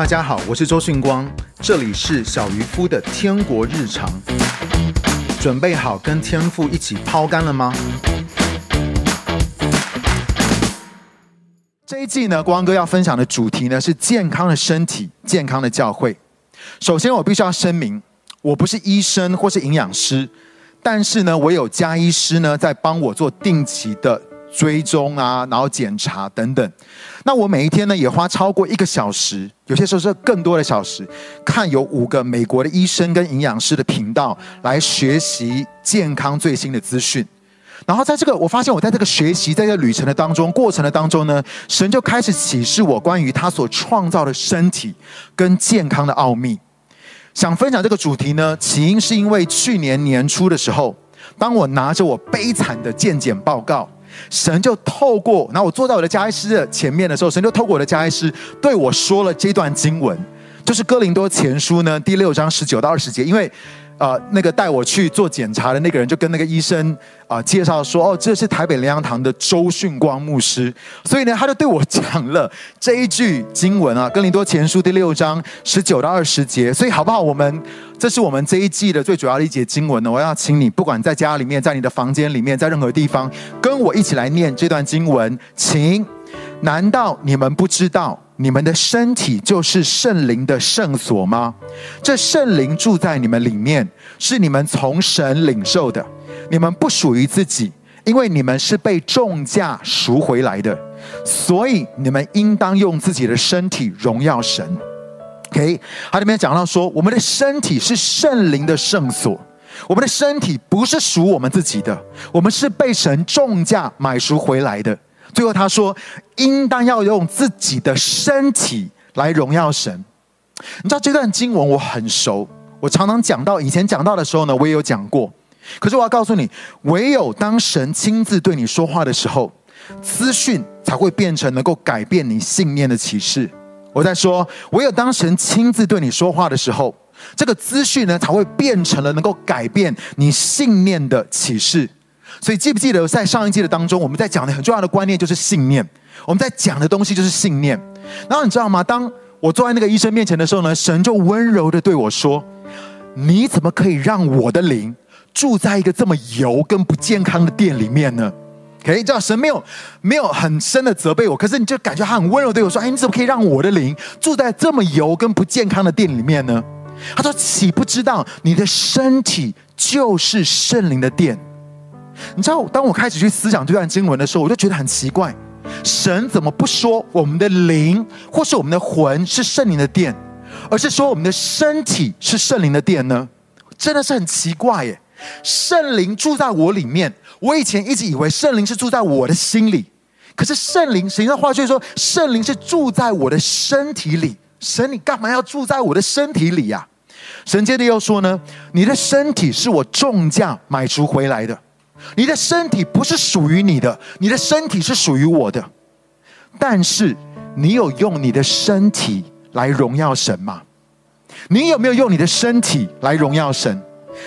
大家好，我是周迅光，这里是小渔夫的天国日常。准备好跟天父一起抛竿了吗？这一季呢，光哥要分享的主题呢是健康的身体，健康的教会。首先，我必须要声明，我不是医生或是营养师，但是呢，我有家医师呢在帮我做定期的。追踪啊，然后检查等等。那我每一天呢，也花超过一个小时，有些时候是更多的小时，看有五个美国的医生跟营养师的频道来学习健康最新的资讯。然后在这个，我发现我在这个学习，在这个旅程的当中，过程的当中呢，神就开始启示我关于他所创造的身体跟健康的奥秘。想分享这个主题呢，起因是因为去年年初的时候，当我拿着我悲惨的健检报告。神就透过，然后我坐在我的家医师的前面的时候，神就透过我的家医师对我说了这段经文，就是哥林多前书呢第六章十九到二十节，因为。呃，那个带我去做检查的那个人就跟那个医生啊、介绍说，哦，这是台北灵粮堂的周迅光牧师，所以呢，他就对我讲了 这一句经文啊，《哥林多前书》第六章十九到二十节。所以好不好？我们这是我们这一季的最主要的一节经文呢。我要请你，不管在家里面，在你的房间里面，在任何地方，跟我一起来念这段经文，请。难道你们不知道，你们的身体就是圣灵的圣所吗？这圣灵住在你们里面，是你们从神领受的。你们不属于自己，因为你们是被重价赎回来的。所以你们应当用自己的身体荣耀神。OK，他里面讲到说，我们的身体是圣灵的圣所，我们的身体不是属我们自己的，我们是被神重价买赎回来的。最后他说，应当要用自己的身体来荣耀神。你知道这段经文我很熟，我常常讲到，以前讲到的时候呢，我也有讲过。可是我要告诉你，唯有当神亲自对你说话的时候，资讯才会变成能够改变你信念的启示。我在说，唯有当神亲自对你说话的时候，这个资讯呢，才会变成了能够改变你信念的启示。所以记不记得在上一季的当中，我们在讲的很重要的观念就是信念。我们在讲的东西就是信念。然后你知道吗？当我坐在那个医生面前的时候呢，神就温柔的对我说：“你怎么可以让我的灵住在一个这么油跟不健康的店里面呢？”可以，知道神没有没有很深的责备我，可是你就感觉他很温柔对我说：“哎，你怎么可以让我的灵住在这么油跟不健康的店里面呢？”他说：“岂不知道你的身体就是圣灵的殿？”你知道，当我开始去思想这段经文的时候，我就觉得很奇怪，神怎么不说我们的灵或是我们的魂是圣灵的殿，而是说我们的身体是圣灵的殿呢？真的是很奇怪耶！圣灵住在我里面，我以前一直以为圣灵是住在我的心里，可是圣灵，神的话却说圣灵是住在我的身体里。神，你干嘛要住在我的身体里呀？神接着又说呢，你的身体是我重价买赎回来的。你的身体不是属于你的，你的身体是属于我的。但是，你有用你的身体来荣耀神吗？你有没有用你的身体来荣耀神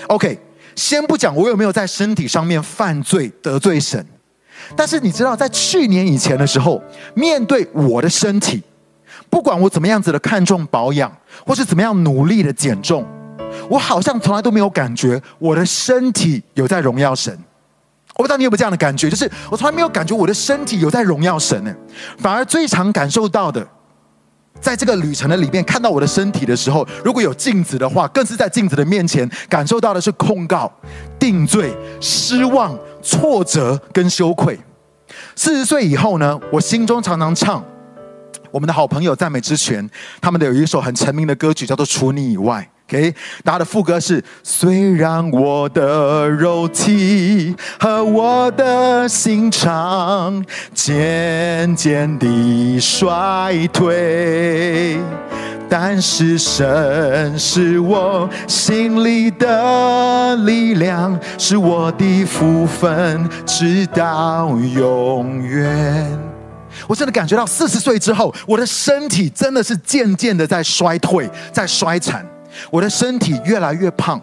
？OK，先不讲我有没有在身体上面犯罪得罪神，但是你知道，在去年以前的时候，面对我的身体，不管我怎么样子的看重保养，或是怎么样努力的减重，我好像从来都没有感觉我的身体有在荣耀神。我不知道你有没有这样的感觉，就是我从来没有感觉我的身体有在荣耀神呢，反而最常感受到的，在这个旅程的里面看到我的身体的时候，如果有镜子的话，更是在镜子的面前感受到的是控告、定罪、失望、挫折跟羞愧。四十岁以后呢，我心中常常唱我们的好朋友赞美之泉，他们的有一首很成名的歌曲叫做《除你以外》。OK，大家的副歌是：虽然我的肉体和我的心肠渐渐地衰退，但是神是我心里的力量，是我的福分，直到永远。我真的感觉到四十岁之后，我的身体真的是渐渐的在衰退，在衰残。我的身体越来越胖，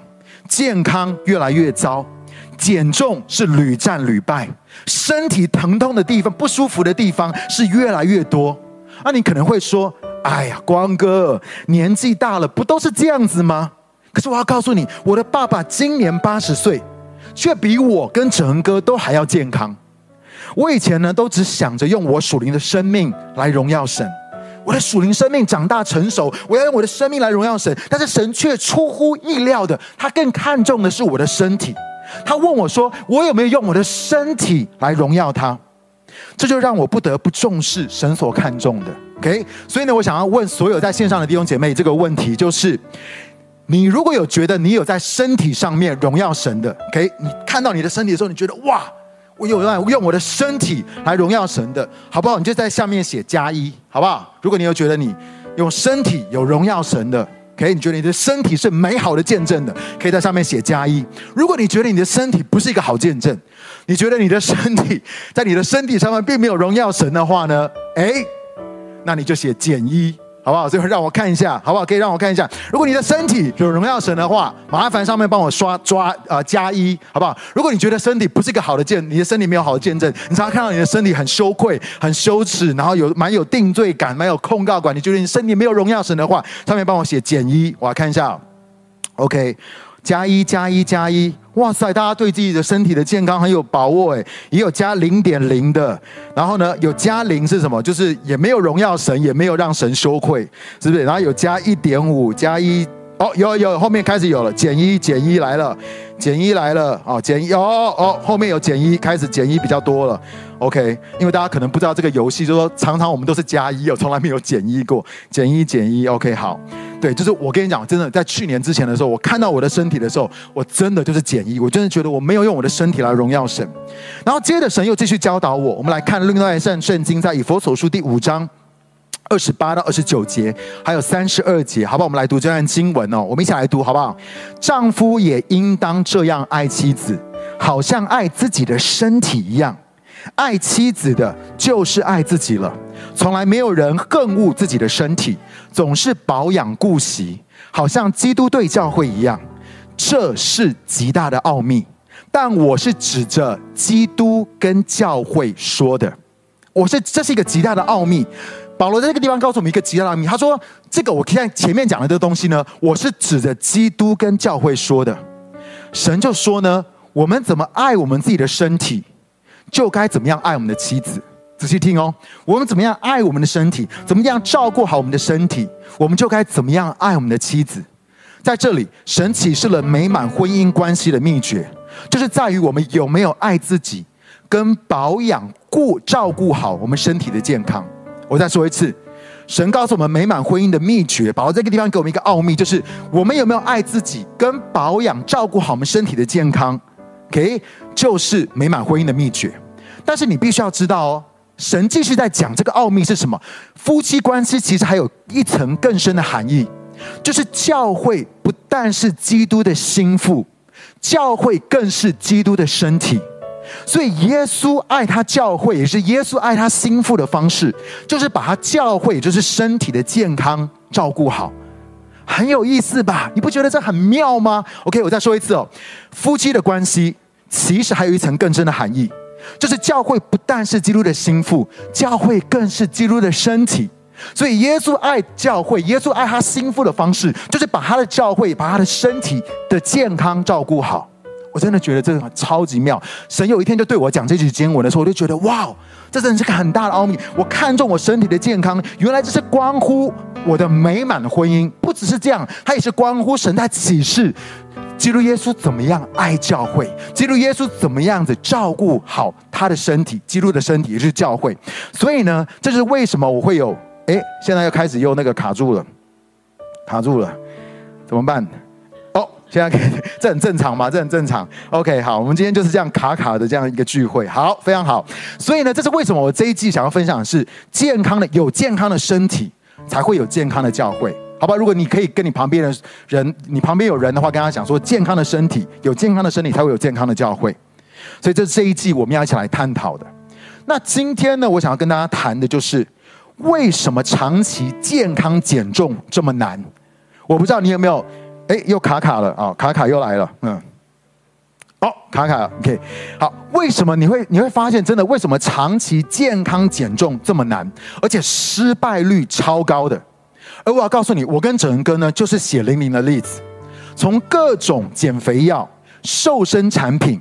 健康越来越糟，减重是屡战屡败，身体疼痛的地方、不舒服的地方是越来越多。那你可能会说哎呀，光哥年纪大了，不都是这样子吗？可是我要告诉你，我的爸爸今年八十岁，却比我跟哲哥都还要健康。我以前呢，都只想着用我属灵的生命来荣耀神。我的属灵生命长大成熟，我要用我的生命来荣耀神。但是神却出乎意料的，他更看重的是我的身体。他问我说：“我有没有用我的身体来荣耀他？”这就让我不得不重视神所看重的。OK，所以呢，我想要问所有在线上的弟兄姐妹这个问题，就是：你如果有觉得你有在身体上面荣耀神的，OK，你看到你的身体的时候，你觉得哇，我有在用我的身体来荣耀神的，好不好？你就在下面写加一，好不好？如果你有觉得你用身体有荣耀神的。可以你觉得你的身体是美好的见证的，可以在上面写加一。如果你觉得你的身体不是一个好见证，你觉得你的身体在你的身体上面并没有荣耀神的话呢？诶，那你就写减一。好不好？最后让我看一下，好不好？可以让我看一下。如果你的身体有荣耀神的话，麻烦上面帮我刷抓啊、呃、加一，好不好？如果你觉得身体不是一个好的见，你的身体没有好的见证，你常常看到你的身体很羞愧、很羞耻，然后有蛮有定罪感、蛮有控告感，你觉得你身体没有荣耀神的话，上面帮我写减一，我来看一下。OK。加一加一加一，哇塞！大家对自己的身体的健康很有把握诶，也有加零点零的，然后呢，有加零是什么？就是也没有荣耀神，也没有让神羞愧，是不是？然后有加一点五，加一哦，有有，后面开始有了，减一减一来了，减一来了哦，减一哦哦，后面有减一，开始减一比较多了。OK，因为大家可能不知道这个游戏，就说常常我们都是加一，我从来没有减一过，减一减一。OK，好。对，就是我跟你讲，真的，在去年之前的时候，我看到我的身体的时候，我真的就是减一，我真的觉得我没有用我的身体来荣耀神。然后接着神又继续教导我，我们来看另外一段圣经，在以弗所书第五章二十八到二十九节，还有三十二节，好不好？我们来读这段经文哦，我们一起来读好不好？丈夫也应当这样爱妻子，好像爱自己的身体一样。爱妻子的，就是爱自己了。从来没有人恨恶自己的身体，总是保养顾惜，好像基督对教会一样。这是极大的奥秘。但我是指着基督跟教会说的。我是，这是一个极大的奥秘。保罗在这个地方告诉我们一个极大的奥秘。他说：“这个我看前面讲的这个东西呢，我是指着基督跟教会说的。神就说呢，我们怎么爱我们自己的身体？”就该怎么样爱我们的妻子？仔细听哦，我们怎么样爱我们的身体？怎么样照顾好我们的身体？我们就该怎么样爱我们的妻子？在这里，神启示了美满婚姻关系的秘诀，就是在于我们有没有爱自己，跟保养、顾、照顾好我们身体的健康。我再说一次，神告诉我们美满婚姻的秘诀，保罗这个地方给我们一个奥秘，就是我们有没有爱自己，跟保养、照顾好我们身体的健康。OK，就是美满婚姻的秘诀。但是你必须要知道哦，神继续在讲这个奥秘是什么？夫妻关系其实还有一层更深的含义，就是教会不但是基督的心腹，教会更是基督的身体。所以耶稣爱他教会，也是耶稣爱他心腹的方式，就是把他教会，就是身体的健康照顾好。很有意思吧？你不觉得这很妙吗？OK，我再说一次哦，夫妻的关系其实还有一层更深的含义，就是教会不但是基督的心腹，教会更是基督的身体。所以耶稣爱教会，耶稣爱他心腹的方式，就是把他的教会，把他的身体的健康照顾好。我真的觉得这个超级妙。神有一天就对我讲这句经文的时候，我就觉得哇，这真的是个很大的奥秘。我看重我身体的健康，原来这是关乎。我的美满婚姻不只是这样，它也是关乎神在启示，基督耶稣怎么样爱教会，基督耶稣怎么样子照顾好他的身体，基督的身体也是教会。所以呢，这是为什么我会有哎，现在又开始又那个卡住了，卡住了，怎么办？现在可以，这很正常吗？这很正常。OK，好，我们今天就是这样卡卡的这样一个聚会，好，非常好。所以呢，这是为什么我这一季想要分享的是健康的，有健康的身体。才会有健康的教会，好吧？如果你可以跟你旁边的人，你旁边有人的话，跟他讲说，健康的身体，有健康的身体才会有健康的教会。所以这是这一季我们要一起来探讨的。那今天呢，我想要跟大家谈的就是，为什么长期健康减重这么难？我不知道你有没有，哎，又卡卡了啊、卡卡又来了，嗯。哦，卡卡，OK，好，为什么你会你会发现真的？为什么长期健康减重这么难，而且失败率超高的而我要告诉你，我跟整人哥呢，就是血淋淋的例子。从各种减肥药、瘦身产品，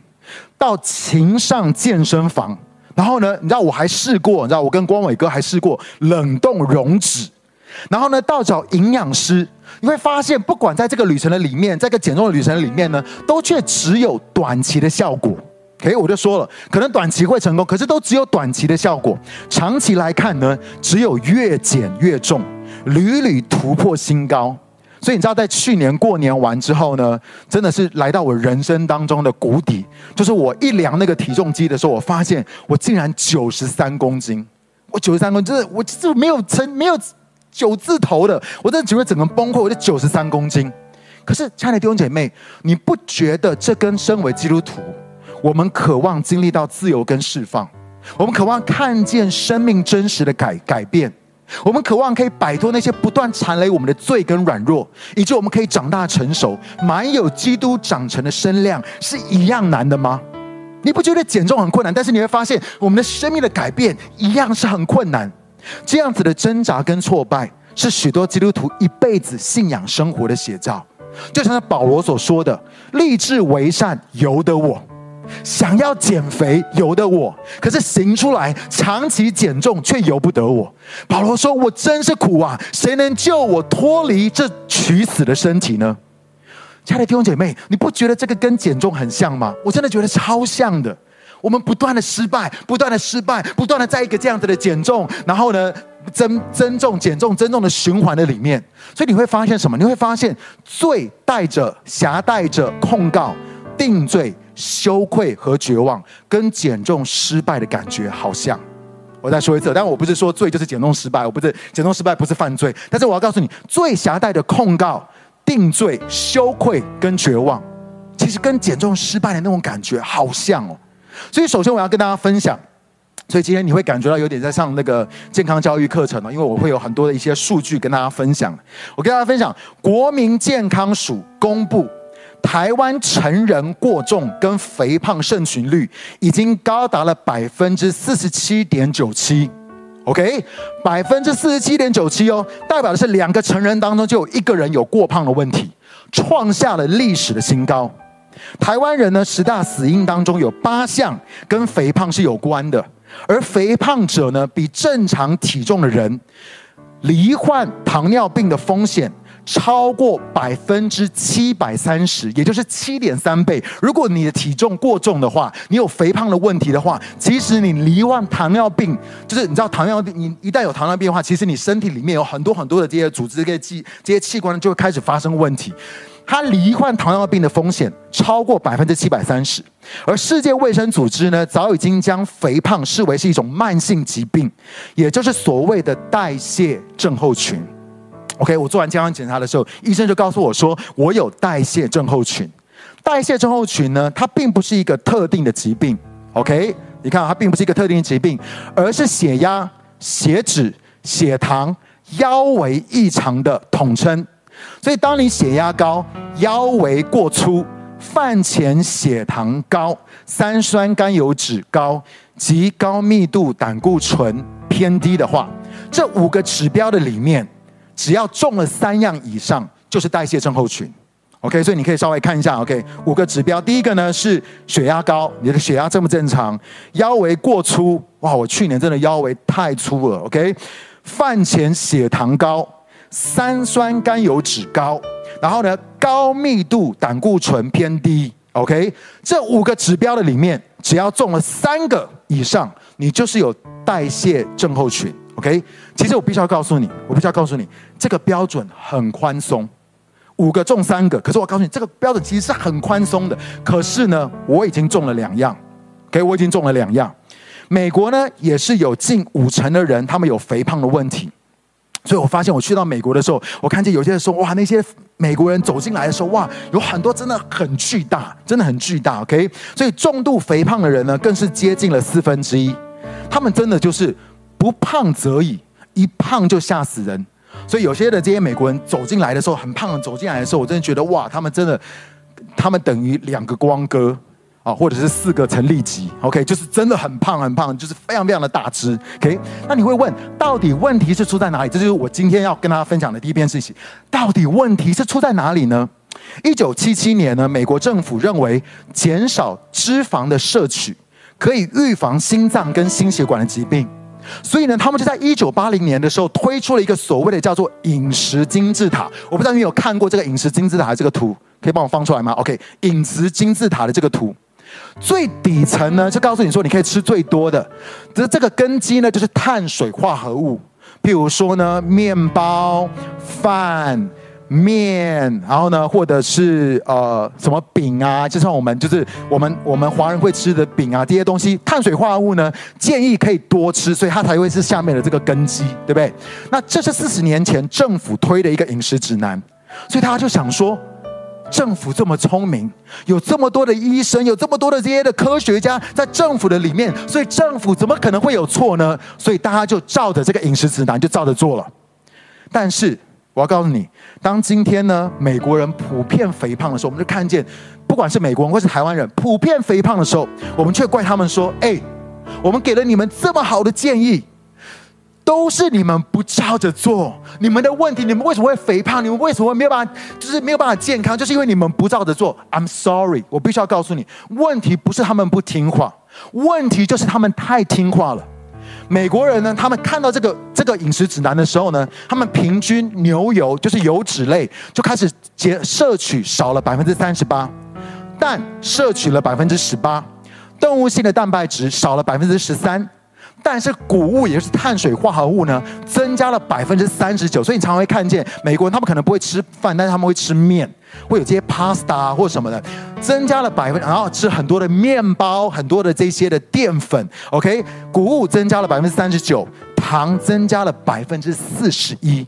到情上健身房，然后呢，你知道我还试过，你知道我跟光伟哥还试过冷冻溶脂，然后呢，到找营养师，你会发现，不管在这个旅程的里面，在这个减重的旅程里面呢，都却只有短期的效果。OK，我就说了，可能短期会成功，可是都只有短期的效果，长期来看呢，只有越减越重，屡屡突破新高。所以你知道，在去年过年完之后呢，真的是来到我人生当中的谷底。就是我一量那个体重机的时候，我发现我竟然九十三公斤。我九十三公斤，真的，我这没有成没有九字头的，我真的只会整个崩溃。我就九十三公斤。可是，亲爱的弟兄姐妹，你不觉得这跟身为基督徒，我们渴望经历到自由跟释放，我们渴望看见生命真实的改改变？我们渴望可以摆脱那些不断缠累我们的罪跟软弱，以及我们可以长大成熟，满有基督长成的身量，是一样难的吗？你不觉得减重很困难？但是你会发现，我们的生命的改变一样是很困难。这样子的挣扎跟挫败，是许多基督徒一辈子信仰生活的写照。就像保罗所说的：“立志为善，由得我。”想要减肥由得我，可是行出来长期减重却由不得我。保罗说：“我真是苦啊！谁能救我脱离这取死的身体呢？”亲爱的弟兄姐妹，你不觉得这个跟减重很像吗？我真的觉得超像的。我们不断的失败，不断的失败，不断的在一个这样子的减重，然后呢增增重、减重、增重的循环的里面，所以你会发现什么？你会发现罪带着、挟带着控告、定罪。羞愧和绝望跟减重失败的感觉好像，我再说一次，但我不是说罪就是减重失败，我不是减重失败不是犯罪，但是我要告诉你，罪挟带的控告、定罪、羞愧跟绝望，其实跟减重失败的那种感觉好像哦。所以首先我要跟大家分享，所以今天你会感觉到有点在上那个健康教育课程哦，因为我会有很多的一些数据跟大家分享。我跟大家分享，国民健康署公布。台湾成人过重跟肥胖盛行率已经高达了百分之四十七点九七，OK，百分之四十七点九七哦，代表的是两个成人当中就有一个人有过胖的问题，创下了历史的新高。台湾人呢，十大死因当中有八项跟肥胖是有关的，而肥胖者呢，比正常体重的人罹患糖尿病的风险。超过百分之七百三十，也就是七点三倍。如果你的体重过重的话，你有肥胖的问题的话，其实你罹患糖尿病，就是你知道糖尿病，你一旦有糖尿病的话，其实你身体里面有很多很多的这些组织、这些器、这些器官就会开始发生问题。它罹患糖尿病的风险超过百分之七百三十，而世界卫生组织呢，早已经将肥胖视为是一种慢性疾病，也就是所谓的代谢症候群。OK，我做完健康检查的时候，医生就告诉我说，我有代谢症候群。代谢症候群呢，它并不是一个特定的疾病。OK，你看，它并不是一个特定的疾病，而是血压、血脂、血糖、腰围异常的统称。所以，当你血压高、腰围过粗、饭前血糖高、三酸甘油酯高及高密度胆固醇偏低的话，这五个指标的里面。只要中了三样以上，就是代谢症候群。OK，所以你可以稍微看一下。OK，五个指标，第一个呢是血压高，你的血压正不正常？腰围过粗，哇，我去年真的腰围太粗了。OK，饭前血糖高，三酸甘油酯高，然后呢高密度胆固醇偏低。OK，这五个指标的里面，只要中了三个以上，你就是有代谢症候群。OK，其实我必须要告诉你，我必须要告诉你，这个标准很宽松，五个中三个。可是我告诉你，这个标准其实是很宽松的。可是呢，我已经中了两样，OK，我已经中了两样。美国呢，也是有近五成的人，他们有肥胖的问题。所以我发现，我去到美国的时候，我看见有些人说，哇，那些美国人走进来的时候，哇，有很多真的很巨大，真的很巨大。OK，所以重度肥胖的人呢，更是接近了四分之一。他们真的就是。不胖则已，一胖就吓死人。所以有些的这些美国人走进来的时候，很胖的走进来的时候，我真的觉得哇，他们真的，他们等于两个光哥或者是四个成立级，OK，就是真的很胖很胖，就是非常非常的大只，OK。那你会问，到底问题是出在哪里？这就是我今天要跟大家分享的第一件事情。到底问题是出在哪里呢？一九七七年呢，美国政府认为减少脂肪的摄取可以预防心脏跟心血管的疾病，所以呢，他们就在一九八零年的时候推出了一个所谓的叫做饮食金字塔。我不知道你有看过这个饮食金字塔这个图，可以帮我放出来吗？OK，饮食金字塔的这个图。最底层呢，就告诉你说，你可以吃最多的，这这个根基呢，就是碳水化合物，譬如说呢，面包、饭、面，然后呢，或者是呃什么饼啊，就像我们就是我们我们华人会吃的饼啊，这些东西，碳水化合物呢，建议可以多吃，所以它才会是下面的这个根基，对不对？那这是四十年前政府推的一个饮食指南，所以大家就想说。政府这么聪明，有这么多的医生，有这么多的这些的科学家在政府的里面，所以政府怎么可能会有错呢？所以大家就照着这个饮食指南就照着做了。但是我要告诉你，当今天呢，美国人普遍肥胖的时候，我们就看见，不管是美国人或是台湾人普遍肥胖的时候，我们却怪他们说：“哎，我们给了你们这么好的建议。”都是你们不照着做，你们的问题，你们为什么会肥胖？你们为什么会没有办法，就是没有办法健康？就是因为你们不照着做。I'm sorry，我必须要告诉你，问题不是他们不听话，问题就是他们太听话了。美国人呢，他们看到这个这个饮食指南的时候呢，他们平均牛油就是油脂类就开始减摄取少了百分之三十八，蛋摄取了百分之十八，动物性的蛋白质少了百分之十三。但是谷物也就是碳水化合物呢，增加了百分之三十九，所以你常常会看见美国人他们可能不会吃饭，但是他们会吃面，会有这些 pasta 啊或什么的，增加了百分，然后吃很多的面包，很多的这些的淀粉，OK，谷物增加了百分之三十九，糖增加了百分之四十一，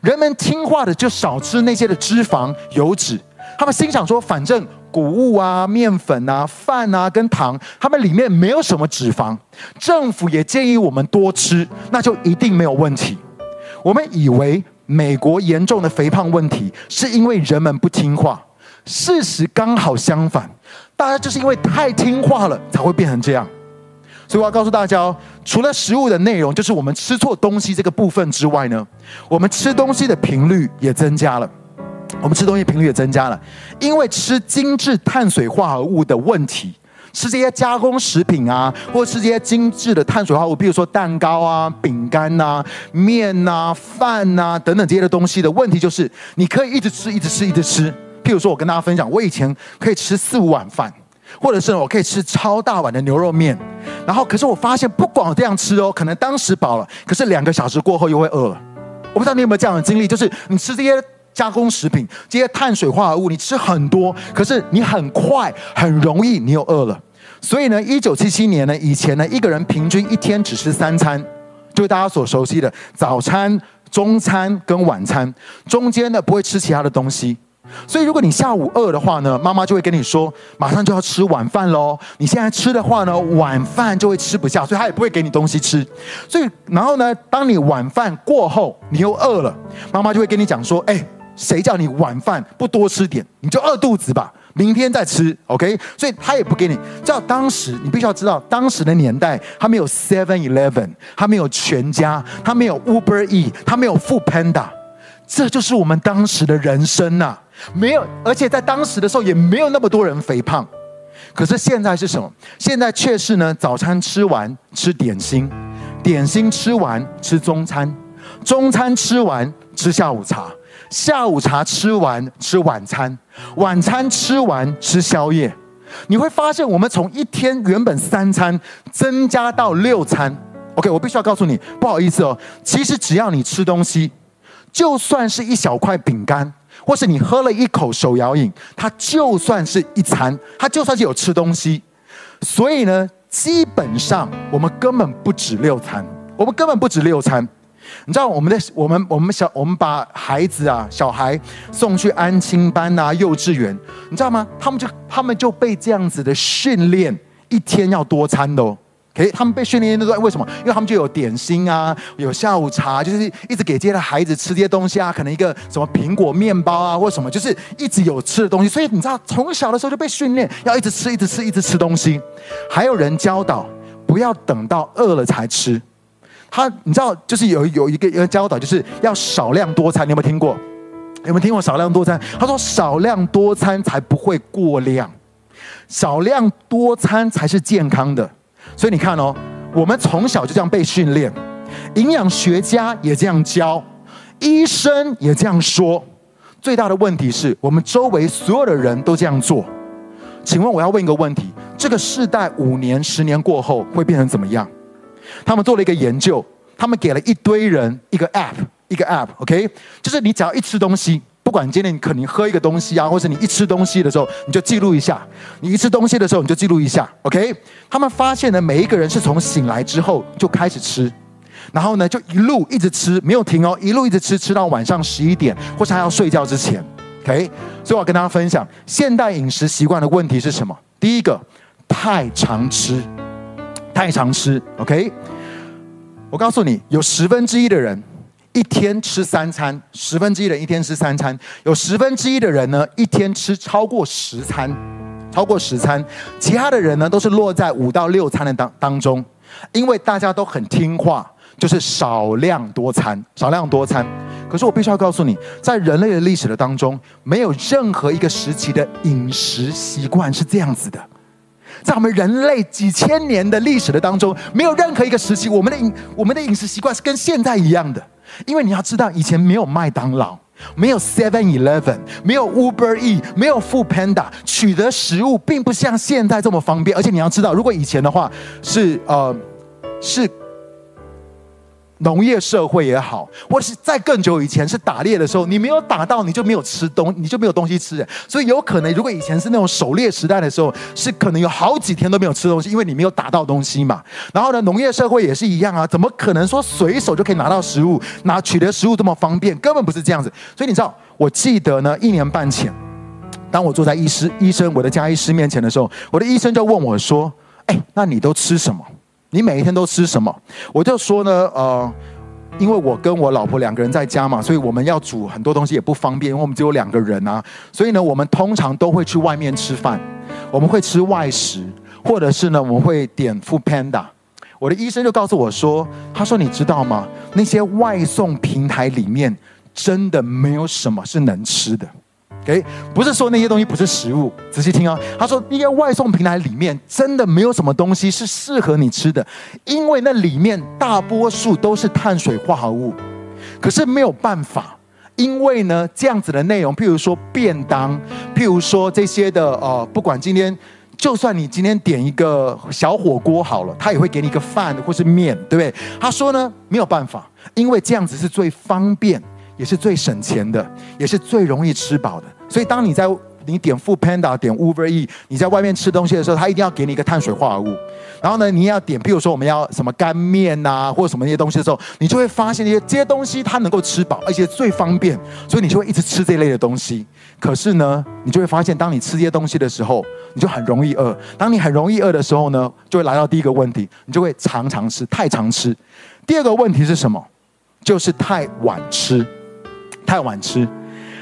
人们听话的就少吃那些的脂肪、油脂，他们心想说，反正。谷物啊、面粉啊、饭啊跟糖，它们里面没有什么脂肪，政府也建议我们多吃，那就一定没有问题。我们以为美国严重的肥胖问题是因为人们不听话，事实刚好相反，大家就是因为太听话了才会变成这样。所以我要告诉大家哦，除了食物的内容，就是我们吃错东西这个部分之外呢，我们吃东西的频率也增加了。我们吃东西频率也增加了，因为吃精致碳水化合物的问题，吃这些加工食品啊，或者吃这些精致的碳水化合物，比如说蛋糕啊、饼干呐、面呐、饭呐等等这些的东西的问题，就是你可以一直吃、一直吃、一直吃。譬如说，我跟大家分享，我以前可以吃四五碗饭，或者是我可以吃超大碗的牛肉面，然后可是我发现，不管我这样吃哦，可能当时饱了，可是两个小时过后又会饿了。我不知道你有没有这样的经历，就是你吃这些。加工食品这些碳水化合物，你吃很多，可是你很快很容易你又饿了。所以呢，一九七七年呢，以前呢，一个人平均一天只吃三餐，就是大家所熟悉的早餐、中餐跟晚餐，中间呢不会吃其他的东西。所以如果你下午饿的话呢，妈妈就会跟你说，马上就要吃晚饭喽。你现在吃的话呢，晚饭就会吃不下，所以她也不会给你东西吃。所以然后呢，当你晚饭过后你又饿了，妈妈就会跟你讲说，哎。谁叫你晚饭不多吃点，你就饿肚子吧，明天再吃，OK？所以他也不给你。知道当时你必须要知道，当时的年代，他没有 Seven Eleven，他没有全家，他没有 Uber E，他没有 Food Panda，这就是我们当时的人生呐、没有，而且在当时的时候也没有那么多人肥胖。可是现在是什么？现在却是呢，早餐吃完吃点心，点心吃完吃中餐，中餐吃完吃下午茶。下午茶吃完吃晚餐，晚餐吃完吃宵夜，你会发现我们从一天原本三餐增加到六餐。OK，我必须要告诉你，不好意思哦，其实只要你吃东西，就算是一小块饼干，或是你喝了一口手摇饮，它就算是一餐，它就算是有吃东西。所以呢，基本上我们根本不止六餐，我们根本不止六餐。你知道我们的我们我们小我们把孩子啊小孩送去安亲班啊幼稚园，你知道吗？他们就他们就被这样子的训练，一天要多餐的哦。可以，他们被训练那段为什么？因为他们就有点心啊，有下午茶，就是一直给这些孩子吃这些东西啊，可能一个什么苹果面包啊，或什么，就是一直有吃的东西。所以你知道，从小的时候就被训练要一直吃，一直吃，一直吃东西。还有人教导不要等到饿了才吃。他你知道，就是有有一个一个教导，就是要少量多餐。你有没有听过？有没有听过少量多餐？他说少量多餐才不会过量，少量多餐才是健康的。所以你看哦，我们从小就这样被训练，营养学家也这样教，医生也这样说。最大的问题是我们周围所有的人都这样做。请问我要问一个问题：这个世代五年、十年过后会变成怎么样？他们做了一个研究，他们给了一堆人一个 app，一个 app，OK，就是你只要一吃东西。不管今天你可能喝一个东西啊，或是你一吃东西的时候，你就记录一下。你一吃东西的时候，你就记录一下。OK，他们发现呢，每一个人是从醒来之后就开始吃，然后呢就一路一直吃，没有停哦，一路一直吃，吃到晚上十一点，或是还要睡觉之前。OK，所以我跟大家分享，现代饮食习惯的问题是什么？第一个，太常吃，太常吃。OK，我告诉你，有十分之一的人。一天吃三餐，十分之一的人一天吃三餐，有十分之一的人呢，一天吃超过十餐，超过十餐，其他的人呢，都是落在五到六餐的当当中，因为大家都很听话，就是少量多餐，少量多餐。可是我必须要告诉你，在人类的历史的当中，没有任何一个时期的饮食习惯是这样子的。在我们人类几千年的历史的当中，没有任何一个时期，我们的饮我们的饮食习惯是跟现在一样的。因为你要知道，以前没有麦当劳，没有 Seven Eleven，没有 Uber E，没有 Food Panda，取得食物并不像现在这么方便。而且你要知道，如果以前的话是呃是。农业社会也好，或是在更久以前是打猎的时候，你没有打到，你就没有吃东，你就没有东西吃。所以有可能，如果以前是那种狩猎时代的时候，是可能有好几天都没有吃东西，因为你没有打到东西嘛。然后呢，农业社会也是一样啊，怎么可能说随手就可以拿到食物，拿取得食物这么方便？根本不是这样子。所以你知道，我记得呢，一年半前，当我坐在医师医生我的家医师面前的时候，我的医生就问我说：“哎，那你都吃什么？”你每一天都吃什么？我就说呢，呃，因为我跟我老婆两个人在家嘛，所以我们要煮很多东西也不方便，因为我们只有两个人啊，所以呢，我们通常都会去外面吃饭，我们会吃外食，或者是呢，我们会点 Food Panda。我的医生就告诉我说，他说你知道吗？那些外送平台里面真的没有什么是能吃的。OK，不是说那些东西不是食物，仔细听哦。他说，那些外送平台里面真的没有什么东西是适合你吃的，因为那里面大多数都是碳水化合物。可是没有办法，因为呢，这样子的内容，譬如说便当，譬如说这些的呃，不管今天，就算你今天点一个小火锅好了，他也会给你一个饭或是面，对不对？他说呢，没有办法，因为这样子是最方便。也是最省钱的，也是最容易吃饱的。所以，当你在你点 Food Panda、点 Uber E，你在外面吃东西的时候，他一定要给你一个碳水化合物。然后呢，你要点，譬如说我们要什么干面啊，或者什么那些东西的时候，你就会发现这些这些东西它能够吃饱，而且最方便，所以你就会一直吃这类的东西。可是呢，你就会发现，当你吃这些东西的时候，你就很容易饿。当你很容易饿的时候呢，就会来到第一个问题，你就会常常吃，太常吃。第二个问题是什么？就是太晚吃。太晚吃，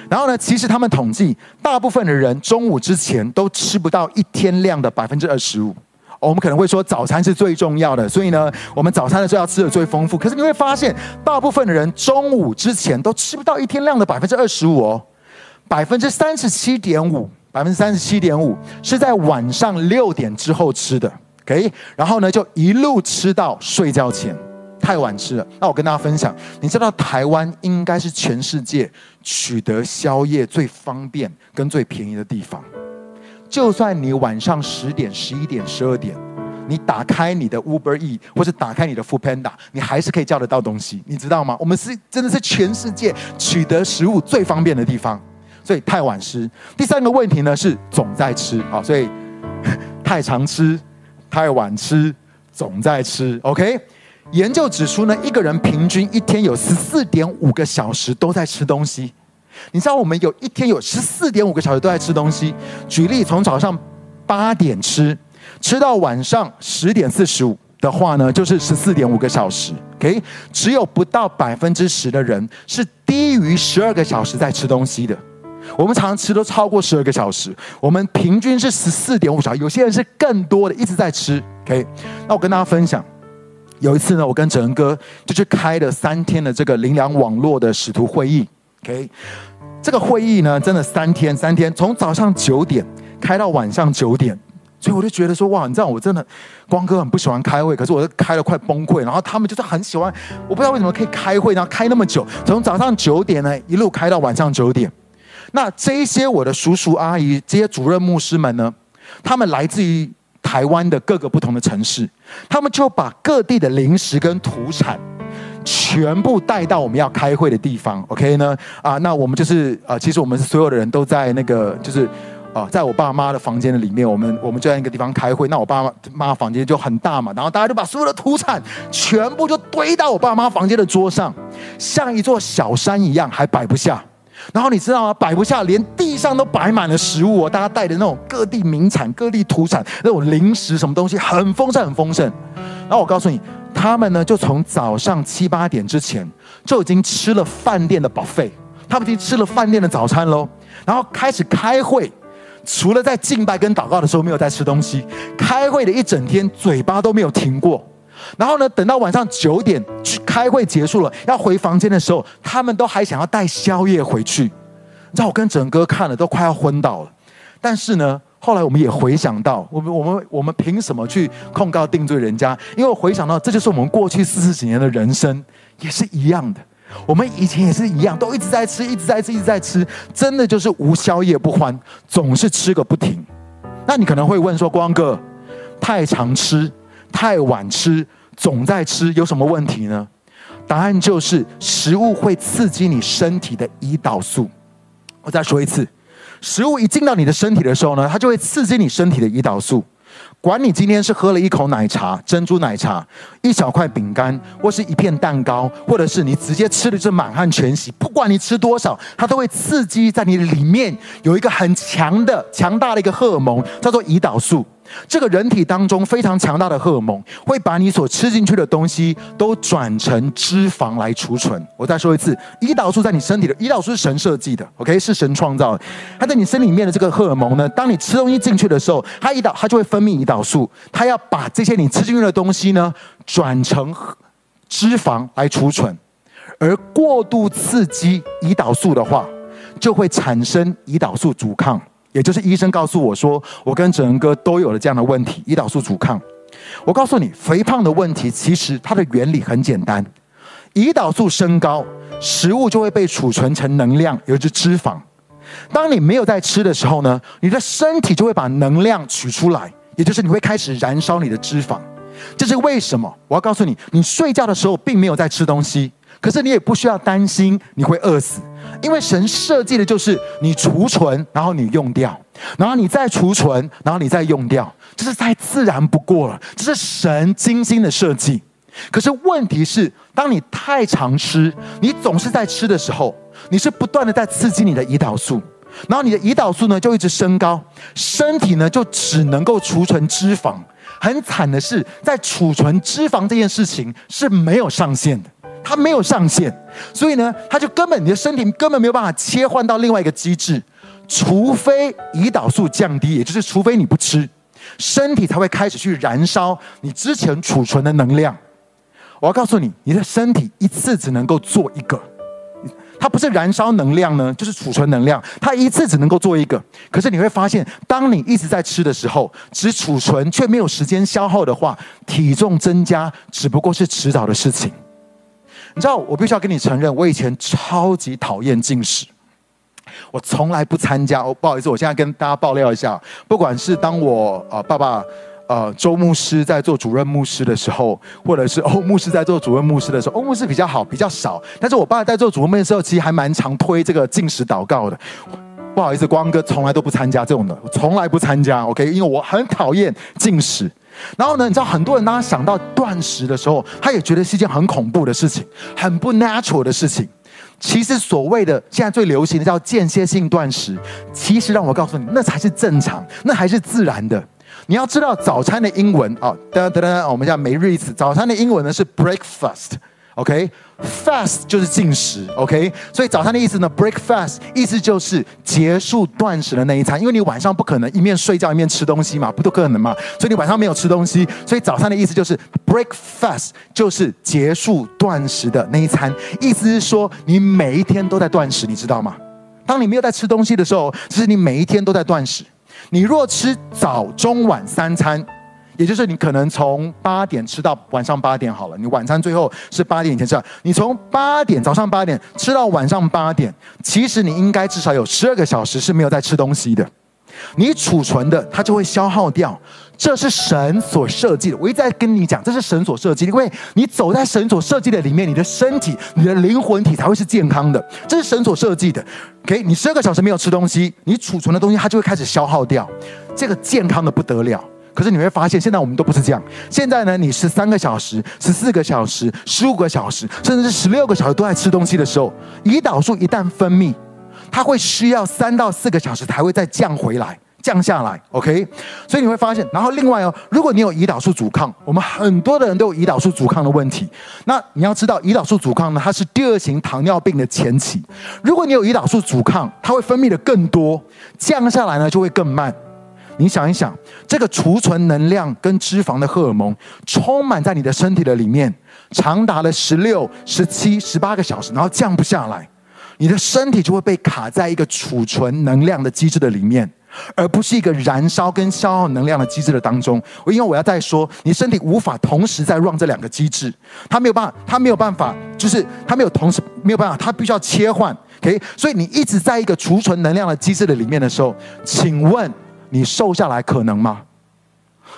然后呢？其实他们统计，大部分的人中午之前都吃不到一天量的百分之二十五。我们可能会说早餐是最重要的，所以呢，我们早餐的时候要吃的最丰富。可是你会发现，大部分的人中午之前都吃不到一天量的百分之二十五哦，百分之三十七点五，百分之三十七点五是在晚上六点之后吃的。OK，然后呢，就一路吃到睡觉前。太晚吃了。那我跟大家分享，你知道台湾应该是全世界取得宵夜最方便跟最便宜的地方。就算你晚上十点、十一点、十二点，你打开你的 Uber E 或者打开你的 Food Panda，你还是可以叫得到东西，你知道吗？我们是真的是全世界取得食物最方便的地方。所以太晚吃。第三个问题呢是总在吃啊，所以 太常吃、太晚吃、总在吃。OK。研究指出呢，一个人平均一天有十四点五个小时都在吃东西。你知道我们有一天有十四点五个小时都在吃东西。举例，从早上八点吃，吃到晚上十点四十五，的话呢，就是十四点五个小时。OK，只有不到百分之十的人是低于十二个小时在吃东西的。我们常吃都超过十二个小时，我们平均是十四点五小时，有些人是更多的，一直在吃。OK，那我跟大家分享，有一次呢，我跟哲恩哥就去开了三天的这个灵粮网络的使徒会议。OK，这个会议呢，真的三天三天，从早上九点开到晚上九点。所以我就觉得说，哇，你知道我真的光哥很不喜欢开会，可是我都开了快崩溃。然后他们就是很喜欢，我不知道为什么可以开会，然后开那么久，从早上九点呢一路开到晚上九点。那这一些我的叔叔阿姨，这些主任牧师们呢，他们来自于台湾的各个不同的城市，他们就把各地的零食跟土产全部带到我们要开会的地方。OK 呢？啊，那我们就是啊，其实我们所有的人都在那个就是。啊，在我爸妈的房间的里面，我们我们就在一个地方开会。那我爸妈妈房间就很大嘛，然后大家就把所有的土产全部就堆到我爸妈房间的桌上，像一座小山一样，还摆不下。然后你知道吗？摆不下，连地上都摆满了食物哦。大家带的那种各地名产、各地土产那种零食，什么东西很丰盛，很丰盛。然后我告诉你，他们呢就从早上七八点之前就已经吃了饭店的 buffet，他们已经吃了饭店的早餐喽，然后开始开会。除了在敬拜跟祷告的时候没有在吃东西，开会的一整天嘴巴都没有停过。然后呢，等到晚上九点去开会结束了，要回房间的时候，他们都还想要带宵夜回去。你知道我跟整哥看了都快要昏倒了。但是呢，后来我们也回想到，我们我们我们凭什么去控告定罪人家？因为我回想到，这就是我们过去四十几年的人生，也是一样的。我们以前也是一样，都一直在吃，一直在吃，一直在吃，真的就是无宵夜不欢，总是吃个不停。那你可能会问说，光哥，太常吃，太晚吃，总在吃，有什么问题呢？答案就是食物会刺激你身体的胰岛素。我再说一次，食物一进到你的身体的时候呢，它就会刺激你身体的胰岛素。管你今天是喝了一口奶茶、珍珠奶茶、一小块饼干，或是一片蛋糕，或者是你直接吃的这满汉全席，不管你吃多少，它都会刺激在你里面有一个很强的、强大的一个荷尔蒙，叫做胰岛素。这个人体当中非常强大的荷尔蒙，会把你所吃进去的东西都转成脂肪来储存。我再说一次，胰岛素在你身体的，胰岛素是神设计的，OK，是神创造的。它在你身里面的这个荷尔蒙呢，当你吃东西进去的时候，它胰岛它就会分泌胰岛素，它要把这些你吃进去的东西呢，转成脂肪来储存。而过度刺激胰岛素的话，就会产生胰岛素阻抗。也就是医生告诉我说，我跟哲恩哥都有了这样的问题，胰岛素阻抗。我告诉你，肥胖的问题其实它的原理很简单，胰岛素升高，食物就会被储存成能量，也就是脂肪。当你没有在吃的时候呢，你的身体就会把能量取出来，也就是你会开始燃烧你的脂肪。这是为什么？我要告诉你，你睡觉的时候并没有在吃东西。可是你也不需要担心你会饿死，因为神设计的就是你储存，然后你用掉，然后你再储存，然后你再用掉，这是再自然不过了，这是神精心的设计。可是问题是，当你太常吃，你总是在吃的时候，你是不断的在刺激你的胰岛素，然后你的胰岛素呢就一直升高，身体呢就只能够储存脂肪。很惨的是，在储存脂肪这件事情是没有上限的。它没有上限，所以呢，它就根本你的身体根本没有办法切换到另外一个机制，除非胰岛素降低，也就是除非你不吃，身体才会开始去燃烧你之前储存的能量。我要告诉你，你的身体一次只能够做一个，它不是燃烧能量呢，就是储存能量，它一次只能够做一个。可是你会发现，当你一直在吃的时候，只储存却没有时间消耗的话，体重增加只不过是迟早的事情。你知道，我必须要跟你承认，我以前超级讨厌禁食，我从来不参加。哦，不好意思，我现在跟大家爆料一下，不管是当我呃爸爸呃周牧师在做主任牧师的时候，或者是欧牧师在做主任牧师的时候，欧牧师比较好，比较少。但是我爸在做主任牧师的时候，其实还蛮常推这个禁食祷告的。不好意思，光哥从来都不参加这种的，我从来不参加。OK，因为我很讨厌禁食。然后呢，你知道很多人当他想到断食的时候，他也觉得是一件很恐怖的事情，很不 natural 的事情。其实所谓的现在最流行的叫间歇性断食，其实让我告诉你，那才是正常，那还是自然的。你要知道早餐的英文啊，哒哒哒，我们叫每日一次。早餐的英文呢是 breakfast。OK，fast、就是进食，OK，所以早餐的意思呢，breakfast 意思就是结束断食的那一餐，因为你晚上不可能一面睡觉一面吃东西嘛，不都可能嘛，所以你晚上没有吃东西，所以早餐的意思就是 breakfast 就是结束断食的那一餐，意思是说你每一天都在断食，你知道吗？当你没有在吃东西的时候，其实你每一天都在断食。你若吃早中晚三餐。也就是你可能从八点吃到晚上八点好了，你晚餐最后是八点以前吃。你从八点早上八点吃到晚上八点，其实你应该至少有十二个小时是没有在吃东西的。你储存的它就会消耗掉，这是神所设计的。我一直在跟你讲，这是神所设计的，因为你走在神所设计的里面，你的身体、你的灵魂体才会是健康的。这是神所设计的。OK，你十二个小时没有吃东西，你储存的东西它就会开始消耗掉，这个健康的不得了。可是你会发现，现在我们都不是这样。现在呢，你十三个小时、十四个小时、十五个小时，甚至是十六个小时都在吃东西的时候，胰岛素一旦分泌，它会需要三到四个小时才会再降回来、降下来。OK，所以你会发现，然后另外哦，如果你有胰岛素阻抗，我们很多的人都有胰岛素阻抗的问题。那你要知道，胰岛素阻抗呢，它是第二型糖尿病的前期。如果你有胰岛素阻抗，它会分泌的更多，降下来呢就会更慢。你想一想，这个储存能量跟脂肪的荷尔蒙充满在你的身体的里面，长达了十六、十七、十八个小时，然后降不下来，你的身体就会被卡在一个储存能量的机制的里面，而不是一个燃烧跟消耗能量的机制的当中。因为我要再说，你身体无法同时在 run 这两个机制，它没有办法，它没有办法，就是它没有同时没有办法，它必须要切换。OK，所以你一直在一个储存能量的机制的里面的时候，请问。你瘦下来可能吗？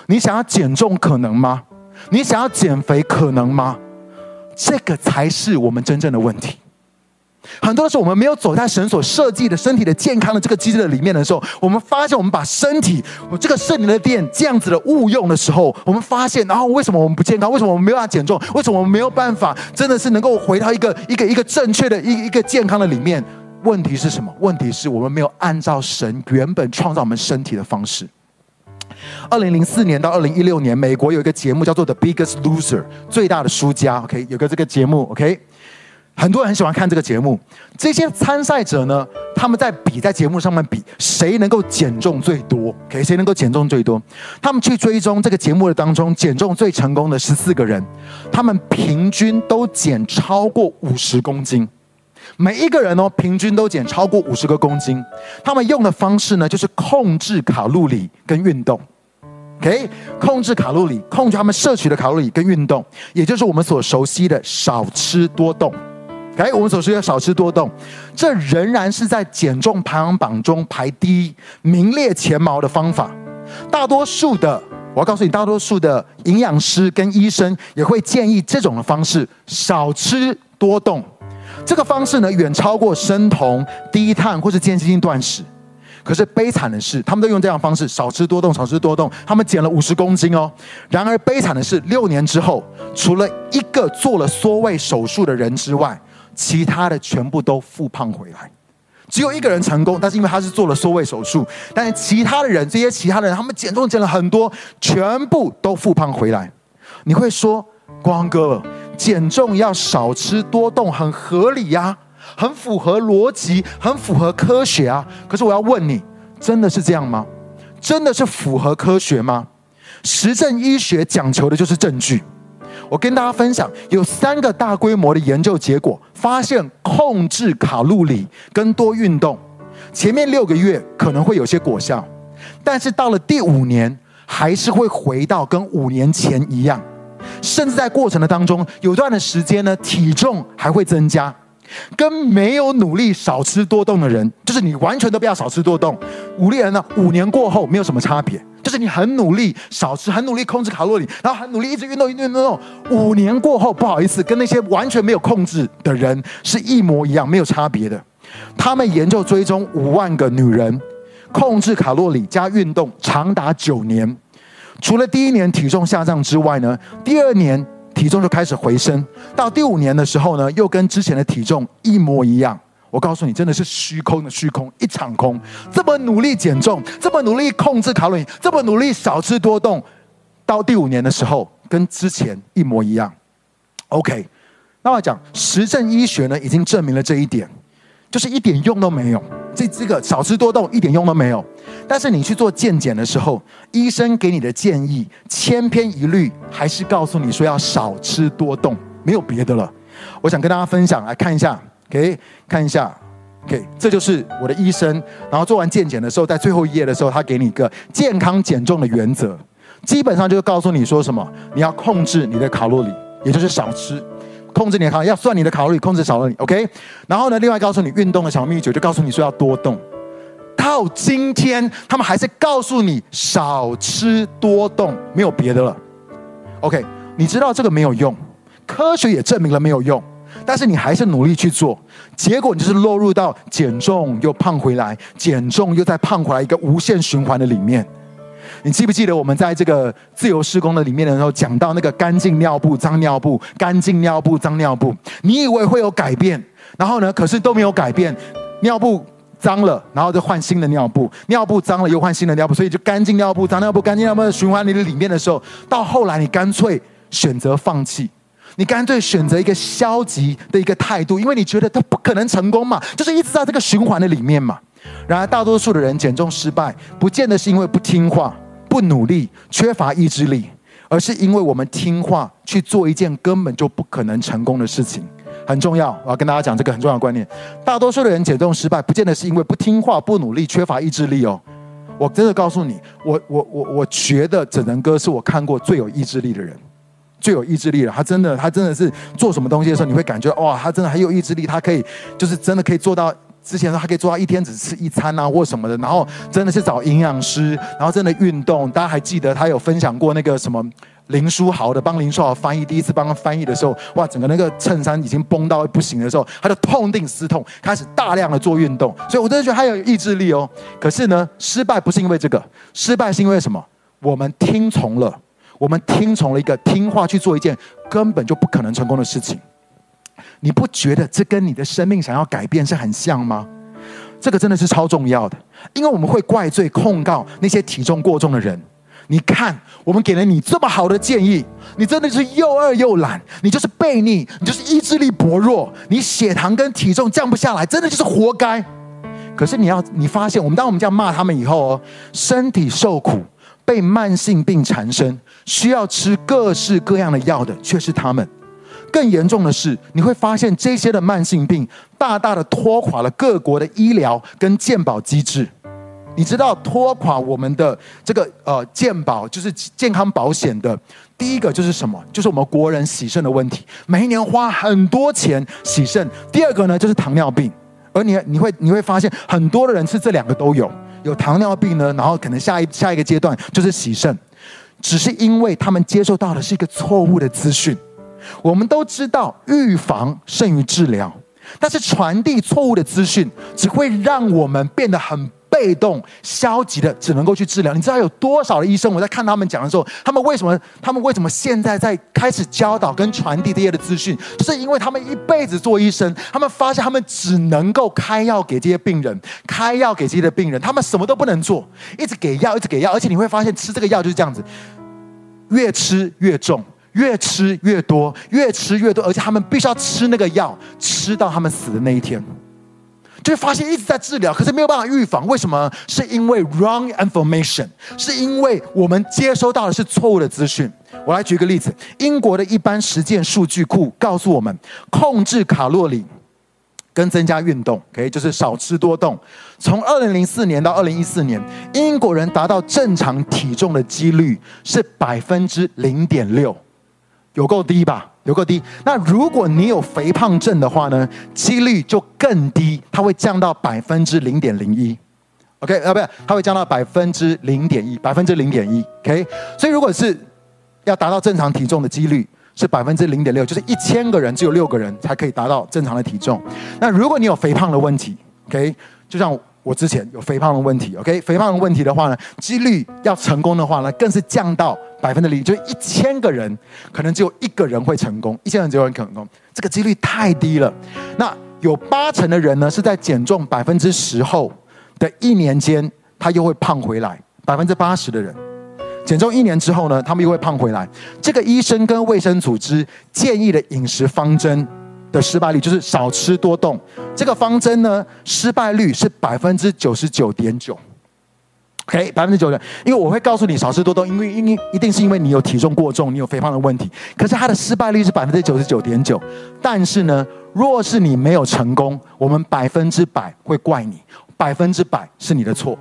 你想要减重可能吗？你想要减肥可能吗？这个才是我们真正的问题。很多时候，我们没有走在神所设计的身体的健康的这个机制的里面的时候，我们发现我们把身体我这个圣灵的殿这样子的误用的时候，我们发现，然后为什么我们不健康？为什么我们没有办法减重？为什么我们没有办法真的是能够回到一个一个一个正确的一一个健康的里面？问题是什么？问题是我们没有按照神原本创造我们身体的方式。二零零四年到二零一六年，美国有一个节目叫做《The Biggest Loser》，最大的输家。OK，有个这个节目。OK，很多人很喜欢看这个节目。这些参赛者呢，他们在比，在节目上面比谁能够减重最多。OK，谁能够减重最多？他们去追踪这个节目的当中减重最成功的十四个人，他们平均都减超过五十公斤。每一个人哦，平均都减超过五十个公斤。他们用的方式呢，就是控制卡路里跟运动。OK，控制卡路里，控制他们摄取的卡路里跟运动，也就是我们所熟悉的少吃多动。OK，我们所熟悉的少吃多动，这仍然是在减重排行榜中排第一、名列前茅的方法。大多数的，我要告诉你，大多数的营养师跟医生也会建议这种的方式，少吃多动。这个方式呢，远超过生酮、低碳或是间歇性断食。可是悲惨的是，他们都用这样方式，少吃多动，少吃多动，他们减了五十公斤哦。然而悲惨的是，六年之后，除了一个做了缩胃手术的人之外，其他的全部都复胖回来。只有一个人成功，但是因为他是做了缩胃手术，但是其他的人，这些其他的人，他们减重减了很多，全部都复胖回来。你会说，光哥？减重要少吃多动，很合理呀、很符合逻辑，很符合科学啊。可是我要问你，真的是这样吗？真的是符合科学吗？实证医学讲求的就是证据。我跟大家分享，有三个大规模的研究结果，发现控制卡路里跟多运动，前面六个月可能会有些果效，但是到了第五年，还是会回到跟五年前一样。甚至在过程的当中，有段的时间呢，体重还会增加，跟没有努力少吃多动的人，就是你完全都不要少吃多动，五例人呢，五年过后没有什么差别，就是你很努力少吃，很努力控制卡路里，然后很努力一直运动，运动，运动，五年过后，不好意思，跟那些完全没有控制的人是一模一样，没有差别的。他们研究追踪五万个女人，控制卡路里加运动长达九年。除了第一年体重下降之外呢，第二年体重就开始回升，到第五年的时候呢，又跟之前的体重一模一样。我告诉你，真的是虚空的虚空，一场空。这么努力减重，这么努力控制卡路里，这么努力少吃多动，到第五年的时候，跟之前一模一样。OK，那我讲实证医学呢，已经证明了这一点，就是一点用都没有。这这个少吃多动一点用都没有。但是你去做健检的时候，医生给你的建议千篇一律，还是告诉你说要少吃多动，没有别的了。我想跟大家分享，来看一下，OK，看一下，OK，这就是我的医生。然后做完健检的时候，在最后一页的时候，他给你一个健康减重的原则，基本上就是告诉你说什么，你要控制你的卡路里，也就是少吃。控制你的卡，要算你的卡路里，控制少了你，OK。然后呢，另外告诉你运动的小秘诀，就告诉你说要多动。到今天，他们还是告诉你少吃多动，没有别的了。OK，你知道这个没有用，科学也证明了没有用，但是你还是努力去做，结果你就是落入到减重又胖回来，减重又再胖回来一个无限循环的里面。你记不记得我们在这个自由施工的里面的时候讲到那个干净尿布、脏尿布、干净尿布、脏尿布？你以为会有改变，然后呢？可是都没有改变。尿布脏了，然后就换新的尿布；尿布脏了，又换新的尿布。所以就干净尿布、脏尿布、干净尿布的循环里的里面的时候，到后来你干脆选择放弃，你干脆选择一个消极的一个态度，因为你觉得它不可能成功嘛，就是一直在这个循环的里面嘛。然而，大多数的人减重失败，不见得是因为不听话。不努力，缺乏意志力，而是因为我们听话去做一件根本就不可能成功的事情，很重要。我要跟大家讲这个很重要的观念：大多数的人减重失败，不见得是因为不听话、不努力、缺乏意志力哦。我真的告诉你，我我我我觉得整人哥是我看过最有意志力的人，最有意志力了。他真的，他真的是做什么东西的时候，你会感觉哇，他真的很有意志力，他可以就是真的可以做到。之前他可以做到一天只吃一餐啊，或什么的，然后真的是找营养师，然后真的运动。大家还记得他有分享过那个什么林书豪的，帮林书豪翻译，第一次帮他翻译的时候，哇，整个那个衬衫已经崩到不行的时候，他就痛定思痛，开始大量的做运动。所以我真的觉得他有意志力哦。可是呢，失败不是因为这个，失败是因为什么？我们听从了，我们听从了一个听话去做一件根本就不可能成功的事情。你不觉得这跟你的生命想要改变是很像吗？这个真的是超重要的，因为我们会怪罪控告那些体重过重的人。你看，我们给了你这么好的建议，你真的是又饿又懒，你就是悖逆，你就是意志力薄弱，你血糖跟体重降不下来，真的就是活该。可是你要你发现，我们当我们这样骂他们以后哦，身体受苦，被慢性病缠身，需要吃各式各样的药的，却是他们。更严重的是，你会发现这些的慢性病大大的拖垮了各国的医疗跟健保机制。你知道拖垮我们的这个呃健保就是健康保险的第一个就是什么？就是我们国人洗肾的问题，每一年花很多钱洗肾。第二个呢就是糖尿病，而你你会你会发现很多的人是这两个都有，有糖尿病呢，然后可能下一下一个阶段就是洗肾，只是因为他们接受到的是一个错误的资讯。我们都知道预防胜于治疗，但是传递错误的资讯只会让我们变得很被动、消极的，只能够去治疗。你知道有多少的医生？我在看他们讲的时候，他们为什么？他们为什么现在在开始教导跟传递这些的资讯？就是因为他们一辈子做医生，他们发现他们只能够开药给这些病人，开药给这些的病人，他们什么都不能做，一直给药，一直给药，而且你会发现吃这个药就是这样子，越吃越重。越吃越多，越吃越多，而且他们必须要吃那个药，吃到他们死的那一天，就会发现一直在治疗，可是没有办法预防。为什么？是因为 wrong information，是因为我们接收到的是错误的资讯。我来举个例子，英国的一般实践数据库告诉我们，控制卡路里跟增加运动，OK，就是少吃多动。从二零零四年到二零一四年，英国人达到正常体重的几率是百分之零点六。有够低吧？有够低。那如果你有肥胖症的话呢？几率就更低，它会降到百分之零点零一。OK，啊，不是，它会降到百分之零点一，百分之零点一。OK，所以如果是要达到正常体重的几率是百分之零点六，就是一千个人只有六个人才可以达到正常的体重。那如果你有肥胖的问题，OK，就像。我之前有肥胖的问题，OK，肥胖的问题的话呢，几率要成功的话呢，更是降到百分之零，就是一千个人可能只有一个人会成功，一千人只有人可能成功，这个几率太低了。那有八成的人呢是在减重百分之十后的一年间，他又会胖回来。百分之八十的人减重一年之后呢，他们又会胖回来。这个医生跟卫生组织建议的饮食方针的失败率就是少吃多动。这个方针呢，失败率是百分之九十九点九。OK，百分之九十，因为我会告诉你少吃多动，因为因为一定是因为你有体重过重，你有肥胖的问题。可是它的失败率是百分之九十九点九。但是呢，若是你没有成功，我们百分之百会怪你，百分之百是你的错。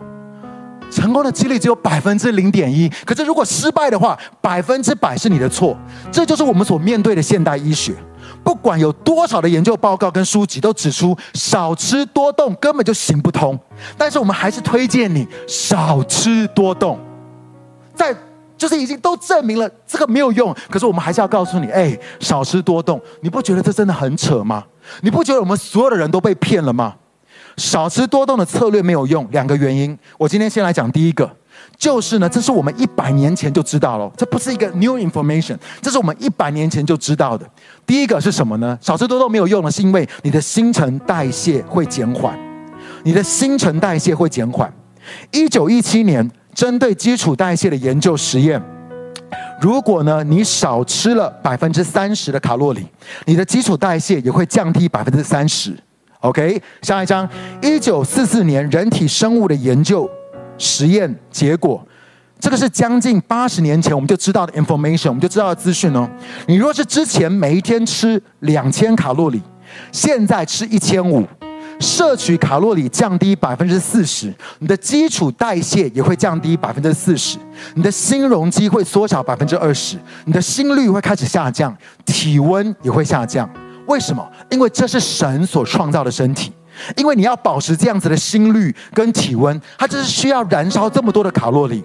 成功的几率只有百分之零点一，可是如果失败的话，百分之百是你的错。这就是我们所面对的现代医学。不管有多少的研究报告跟书籍都指出，少吃多动根本就行不通。但是我们还是推荐你少吃多动。在就是已经都证明了这个没有用，可是我们还是要告诉你，哎，少吃多动。你不觉得这真的很扯吗？你不觉得我们所有的人都被骗了吗？少吃多动的策略没有用，两个原因。我今天先来讲第一个，就是呢，这是我们一百年前就知道了，这不是一个 new information，这是我们一百年前就知道的。第一个是什么呢？少吃多动没有用的是因为你的新陈代谢会减缓，你的新陈代谢会减缓。一九一七年针对基础代谢的研究实验，如果呢你少吃了百分之三十的卡路里，你的基础代谢也会降低百分之三十。OK，下一张，一九四四年人体生物的研究实验结果，这个是将近八十年前我们就知道的 information，我们就知道的资讯哦。你若是之前每一天吃两千卡路里，现在吃一千五，摄取卡路里降低百分之四十，你的基础代谢也会降低百分之四十，你的心容积会缩小百分之二十，你的心率会开始下降，体温也会下降。为什么？因为这是神所创造的身体，因为你要保持这样子的心率跟体温，它就是需要燃烧这么多的卡路里。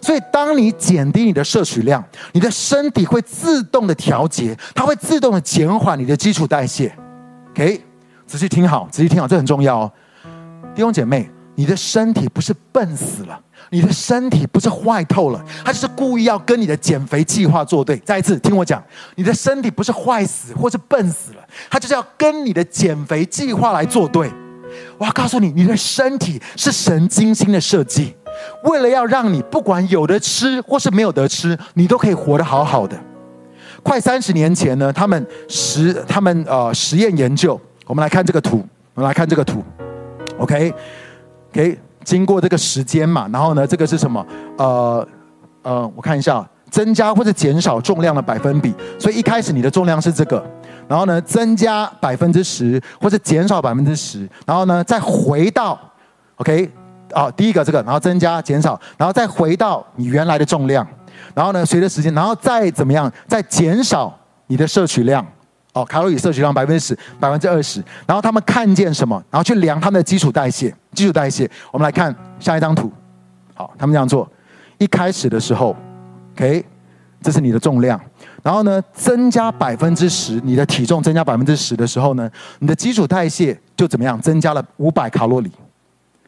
所以，当你减低你的摄取量，你的身体会自动的调节，它会自动的减缓你的基础代谢。OK，仔细听好，仔细听好，这很重要哦，弟兄姐妹，你的身体不是笨死了。你的身体不是坏透了，他就是故意要跟你的减肥计划作对。再一次听我讲，你的身体不是坏死或是笨死了，他就是要跟你的减肥计划来作对。我要告诉你，你的身体是神精心的设计，为了要让你不管有的吃或是没有得吃，你都可以活得好好的。快三十年前呢，他们实他们呃实验研究，我们来看这个图，我们来看这个图，OK，给、okay?。经过这个时间嘛，然后呢，这个是什么？呃呃，我看一下，增加或者减少重量的百分比。所以一开始你的重量是这个，然后呢，增加百分之十或者减少百分之十，然后呢，再回到，OK，啊，第一个这个，然后增加减少，然后再回到你原来的重量，然后呢，随着时间，然后再怎么样，再减少你的摄取量。哦，卡路里摄取量百分之十、百分之二十，然后他们看见什么？然后去量他们的基础代谢。基础代谢，我们来看下一张图。好，他们这样做：一开始的时候，OK，这是你的重量，然后呢，增加百分之十，你的体重增加百分之十的时候呢，你的基础代谢就怎么样？增加了五百卡路里。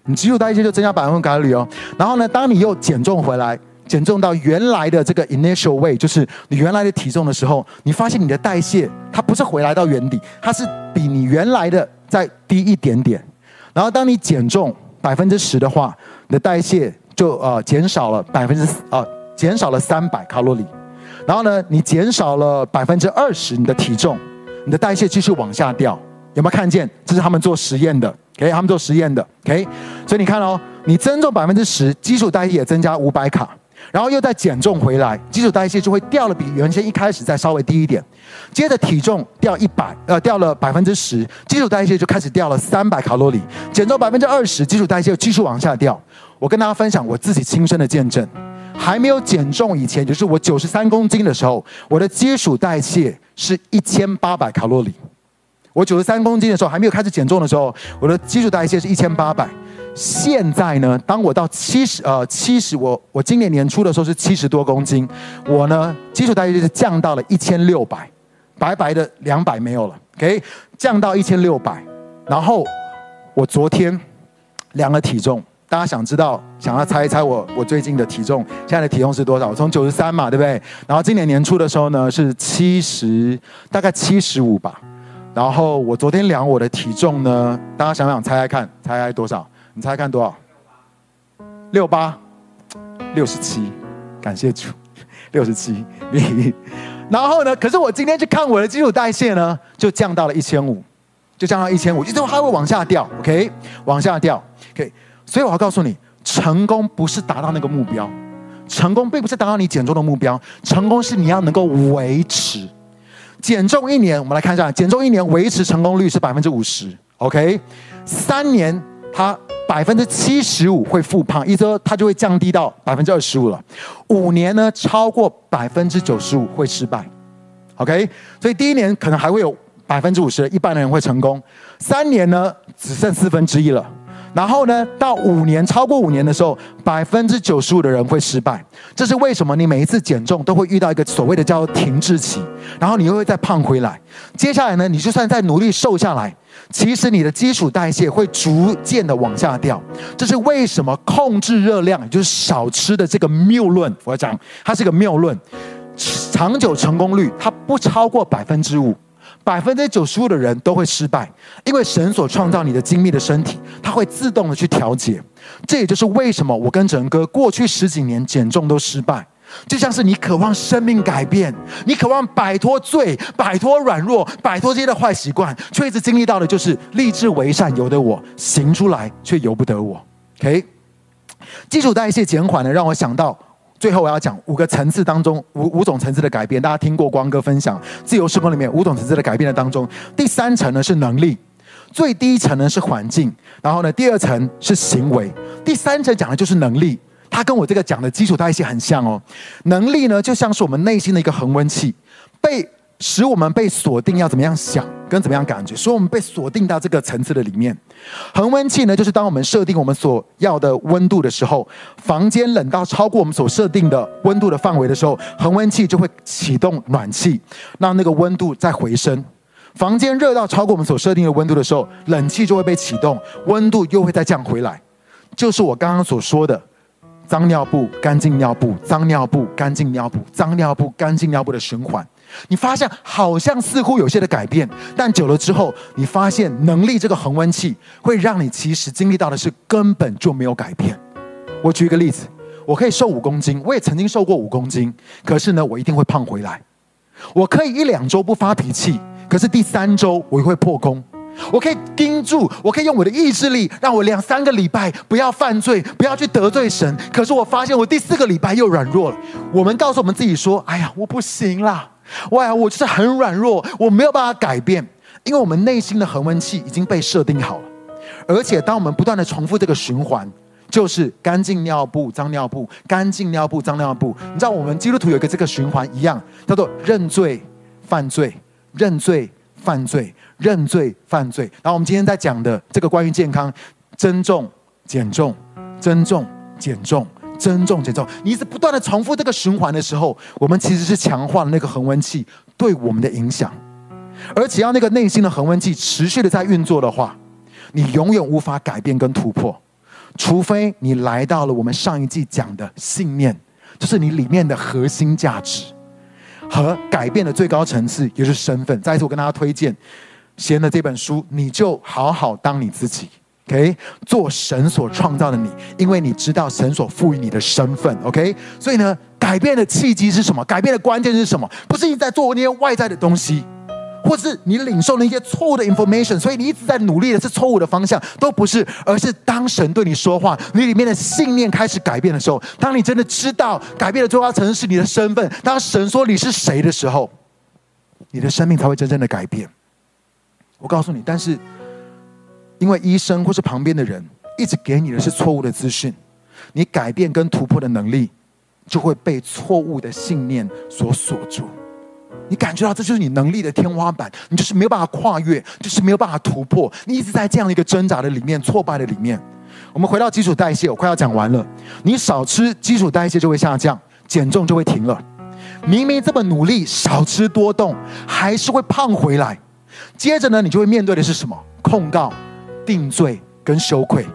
你基础代谢就增加百分之卡路里哦。然后呢，当你又减重回来。减重到原来的这个 initial weight，就是你原来的体重的时候，你发现你的代谢它不是回来到原底，它是比你原来的再低一点点。然后当你减重百分之十的话，你的代谢就呃减少了百分之呃减少了三百卡路里。然后呢，你减少了百分之二十你的体重，你的代谢继续往下掉。有没有看见？这是他们做实验的，OK？他们做实验的，OK？所以你看哦，你增重百分之十，基础代谢也增加五百卡。然后又再减重回来，基础代谢就会掉了，比原先一开始再稍微低一点。接着体重掉一百，呃，掉了百分之十，基础代谢就开始掉了三百卡路里。减重百分之二十，基础代谢继续往下掉。我跟大家分享我自己亲身的见证，还没有减重以前，就是我九十三公斤的时候，我的基础代谢是一千八百卡路里。我九十三公斤的时候，还没有开始减重的时候，我的基础代谢是一千八百。现在呢，当我到七十呃七十，我我今年年初的时候是七十多公斤，我呢基础代谢就是降到了一千六百，白白的两百没有了，OK，降到一千六百。然后我昨天量了体重，大家想知道，想要猜一猜我我最近的体重，现在的体重是多少？我从九十三嘛，对不对？然后今年年初的时候呢是七十，大概七十五吧。然后我昨天量我的体重呢，大家想想猜猜看，猜猜多少？你猜看多少？六八，六十七，感谢主，六十七。然后呢？可是我今天去看我的基础代谢呢，就降到了一千五，就降到一千五，就之后它会往下掉，OK，往下掉，OK。所以我要告诉你，成功不是达到那个目标，成功并不是达到你减重的目标，成功是你要能够维持。减重一年，我们来看一下，减重一年维持成功率是百分之五十，OK。三年它百分之七十五会复胖，意思说它就会降低到百分之二十五了。五年呢，超过百分之九十五会失败，OK。所以第一年可能还会有百分之五十一半的人会成功，三年呢只剩四分之一了。然后呢，到五年超过五年的时候，百分之九十五的人会失败。这是为什么？你每一次减重都会遇到一个所谓的叫停滞期，然后你又会再胖回来。接下来呢，你就算再努力瘦下来，其实你的基础代谢会逐渐的往下掉。这是为什么？控制热量，就是少吃的这个谬论，我要讲，它是个谬论。长久成功率它不超过百分之五。百分之九十五的人都会失败，因为神所创造你的精密的身体，它会自动的去调节。这也就是为什么我跟整哥过去十几年减重都失败。就像是你渴望生命改变，你渴望摆脱罪、摆脱软弱、摆脱这些的坏习惯，却一直经历到的就是立志为善由得我，行出来却由不得我。OK，基础代谢减缓呢，让我想到。最后我要讲五个层次当中五五种层次的改变，大家听过光哥分享自由时空里面五种层次的改变的当中，第三层呢是能力，最低层呢是环境，然后呢第二层是行为，第三层讲的就是能力，它跟我这个讲的基础代谢很像哦。能力呢就像是我们内心的一个恒温器，被。使我们被锁定要怎么样想跟怎么样感觉，所以我们被锁定到这个层次的里面。恒温器呢，就是当我们设定我们所要的温度的时候，房间冷到超过我们所设定的温度的范围的时候，恒温器就会启动暖气，让那个温度再回升。房间热到超过我们所设定的温度的时候，冷气就会被启动，温度又会再降回来。就是我刚刚所说的。脏尿布，干净尿布，脏尿布，干净尿布，脏尿布，干净尿布的循环，你发现好像似乎有些的改变，但久了之后，你发现能力这个恒温器会让你其实经历到的是根本就没有改变。我举一个例子，我可以瘦五公斤，我也曾经瘦过五公斤，可是呢，我一定会胖回来。我可以一两周不发脾气，可是第三周我会破功。我可以盯住，我可以用我的意志力，让我两三个礼拜不要犯罪，不要去得罪神。可是我发现我第四个礼拜又软弱了。我们告诉我们自己说：“哎呀，我不行啦！哇，我就是很软弱，我没有办法改变。”因为我们内心的恒温器已经被设定好了。而且，当我们不断的重复这个循环，就是干净尿布、脏尿布、干净尿布、脏尿布。你知道，我们基督徒有一个这个循环一样，叫做认罪、犯罪、认罪、犯罪。认罪犯罪，然后我们今天在讲的这个关于健康，增重减重，增重减重，增重减重，你一直不断的重复这个循环的时候，我们其实是强化了那个恒温器对我们的影响。而只要那个内心的恒温器持续的在运作的话，你永远无法改变跟突破，除非你来到了我们上一季讲的信念，就是你里面的核心价值和改变的最高层次，也就是身份。再一次，我跟大家推荐。写的这本书，你就好好当你自己，OK？做神所创造的你，因为你知道神所赋予你的身份，OK？所以呢，改变的契机是什么？改变的关键是什么？不是你在做那些外在的东西，或是你领受那些错误的 information，所以你一直在努力的是错误的方向，都不是，而是当神对你说话，你里面的信念开始改变的时候，当你真的知道改变的重要层是你的身份，当神说你是谁的时候，你的生命才会真正的改变。我告诉你，但是因为医生或是旁边的人一直给你的是错误的资讯，你改变跟突破的能力就会被错误的信念所锁住。你感觉到这就是你能力的天花板，你就是没有办法跨越，就是没有办法突破。你一直在这样一个挣扎的里面，挫败的里面。我们回到基础代谢，我快要讲完了。你少吃，基础代谢就会下降，减重就会停了。明明这么努力，少吃多动，还是会胖回来。接着呢，你就会面对的是什么？控告、定罪跟羞愧，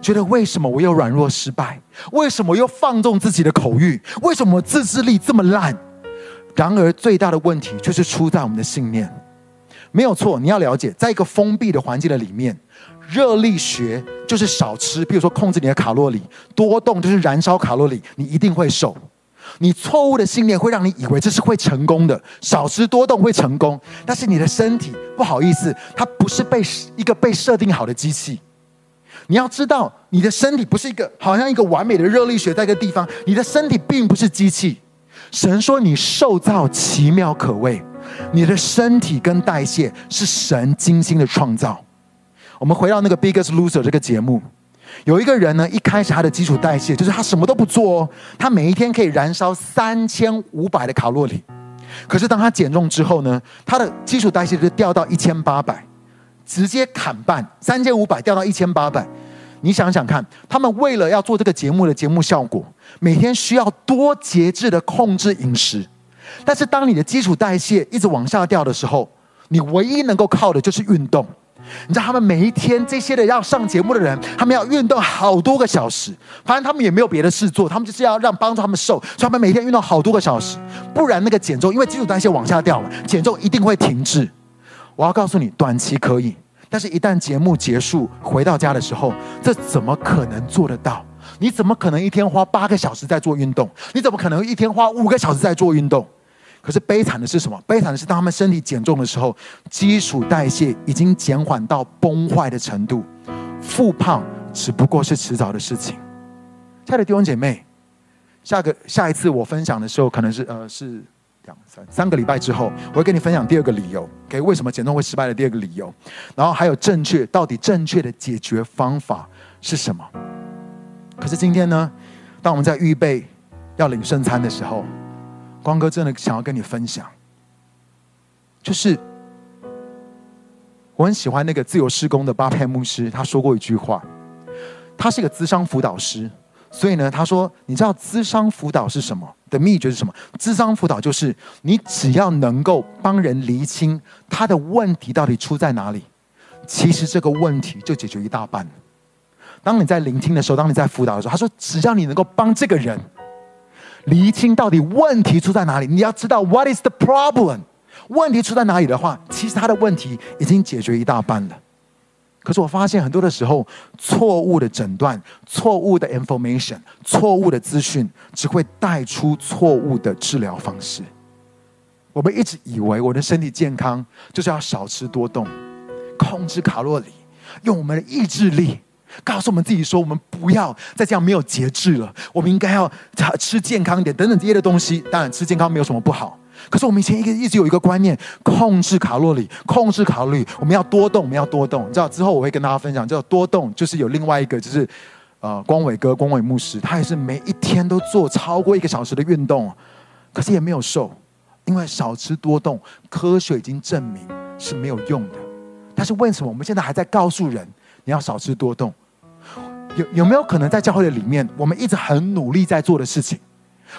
觉得为什么我又软弱失败？为什么又放纵自己的口欲？为什么自制力这么烂？然而最大的问题就是出在我们的信念。没有错。你要了解，在一个封闭的环境的里面，热力学就是少吃，比如说控制你的卡路里；多动就是燃烧卡路里，你一定会瘦。你错误的信念会让你以为这是会成功的，少吃多动会成功，但是你的身体不好意思，它不是被一个被设定好的机器。你要知道，你的身体不是一个好像一个完美的热力学在一个地方，你的身体并不是机器。神说你受造奇妙可畏，你的身体跟代谢是神精心的创造。我们回到那个《Biggest Loser》这个节目，有一个人呢，一开始他的基础代谢就是他什么都不做哦，他每一天可以燃烧三千五百的卡路里，可是当他减重之后呢，他的基础代谢就掉到一千八百。直接砍半，三千五百掉到一千八百，你想想看，他们为了要做这个节目的节目效果，每天需要多节制的控制饮食。但是当你的基础代谢一直往下掉的时候，你唯一能够靠的就是运动。你知道他们每一天这些的要上节目的人，他们要运动好多个小时，反正他们也没有别的事做，他们就是要让帮助他们瘦，所以他们每天运动好多个小时，不然那个减重，因为基础代谢往下掉了，减重一定会停滞。我要告诉你，短期可以，但是一旦节目结束，回到家的时候，这怎么可能做得到？你怎么可能一天花八个小时在做运动？你怎么可能一天花五个小时在做运动？可是悲惨的是什么？悲惨的是当他们身体减重的时候，基础代谢已经减缓到崩坏的程度，复胖只不过是迟早的事情。亲爱的弟兄姐妹，下个下一次我分享的时候，可能是呃是。两三三个礼拜之后，我会跟你分享第二个理由，给为什么减重会失败的第二个理由，然后还有正确到底正确的解决方法是什么？可是今天呢，当我们在预备要领圣餐的时候，光哥真的想要跟你分享，就是我很喜欢那个自由事工的巴佩牧师，他说过一句话，他是一个咨商辅导师。所以呢，他说：“你知道咨商辅导是什么？的秘诀是什么？咨商辅导就是你只要能够帮人厘清他的问题到底出在哪里，其实这个问题就解决一大半。当你在聆听的时候，当你在辅导的时候，他说只要你能够帮这个人厘清到底问题出在哪里，你要知道 What is the problem？问题出在哪里的话，其实他的问题已经解决一大半了。”可是我发现很多的时候，错误的诊断、错误的 information、错误的资讯，只会带出错误的治疗方式。我们一直以为我的身体健康就是要少吃多动，控制卡路里，用我们的意志力告诉我们自己说，我们不要再这样没有节制了，我们应该要吃健康一点，等等这些的东西。当然，吃健康没有什么不好。可是我们以前一个一直有一个观念，控制卡路里，控制卡路里，我们要多动，我们要多动。你知道之后我会跟大家分享，叫多动，就是有另外一个，就是呃，光伟哥，光伟牧师，他也是每一天都做超过一个小时的运动，可是也没有瘦，因为少吃多动，科学已经证明是没有用的。但是为什么我们现在还在告诉人你要少吃多动？有有没有可能在教会的里面，我们一直很努力在做的事情？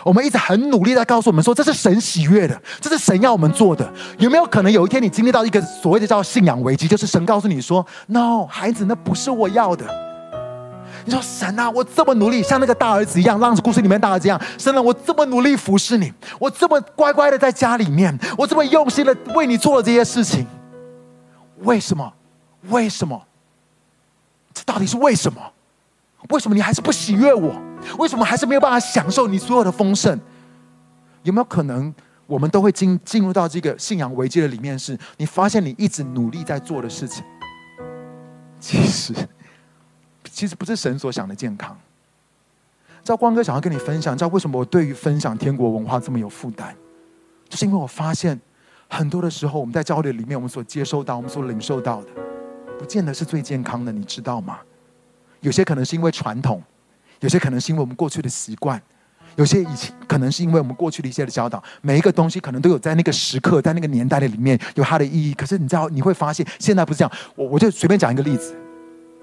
我们一直很努力在告诉我们说，这是神喜悦的，这是神要我们做的。有没有可能有一天你经历到一个所谓的叫信仰危机，就是神告诉你说：“No，孩子，那不是我要的。”你说：“神啊，我这么努力，像那个大儿子一样，让故事里面大儿子一样，神啊，我这么努力服侍你，我这么乖乖的在家里面，我这么用心的为你做了这些事情，为什么？为什么？这到底是为什么？为什么你还是不喜悦我？”为什么还是没有办法享受你所有的丰盛？有没有可能我们都会进进入到这个信仰危机的里面？是你发现你一直努力在做的事情，其实其实不是神所想的健康。赵光哥想要跟你分享，知道为什么我对于分享天国文化这么有负担？就是因为我发现很多的时候，我们在教会里面，我们所接收到、我们所领受到的，不见得是最健康的，你知道吗？有些可能是因为传统。有些可能是因为我们过去的习惯，有些以前可能是因为我们过去的一些的教导。每一个东西可能都有在那个时刻，在那个年代的里面有它的意义。可是你知道，你会发现现在不是这样。我我就随便讲一个例子，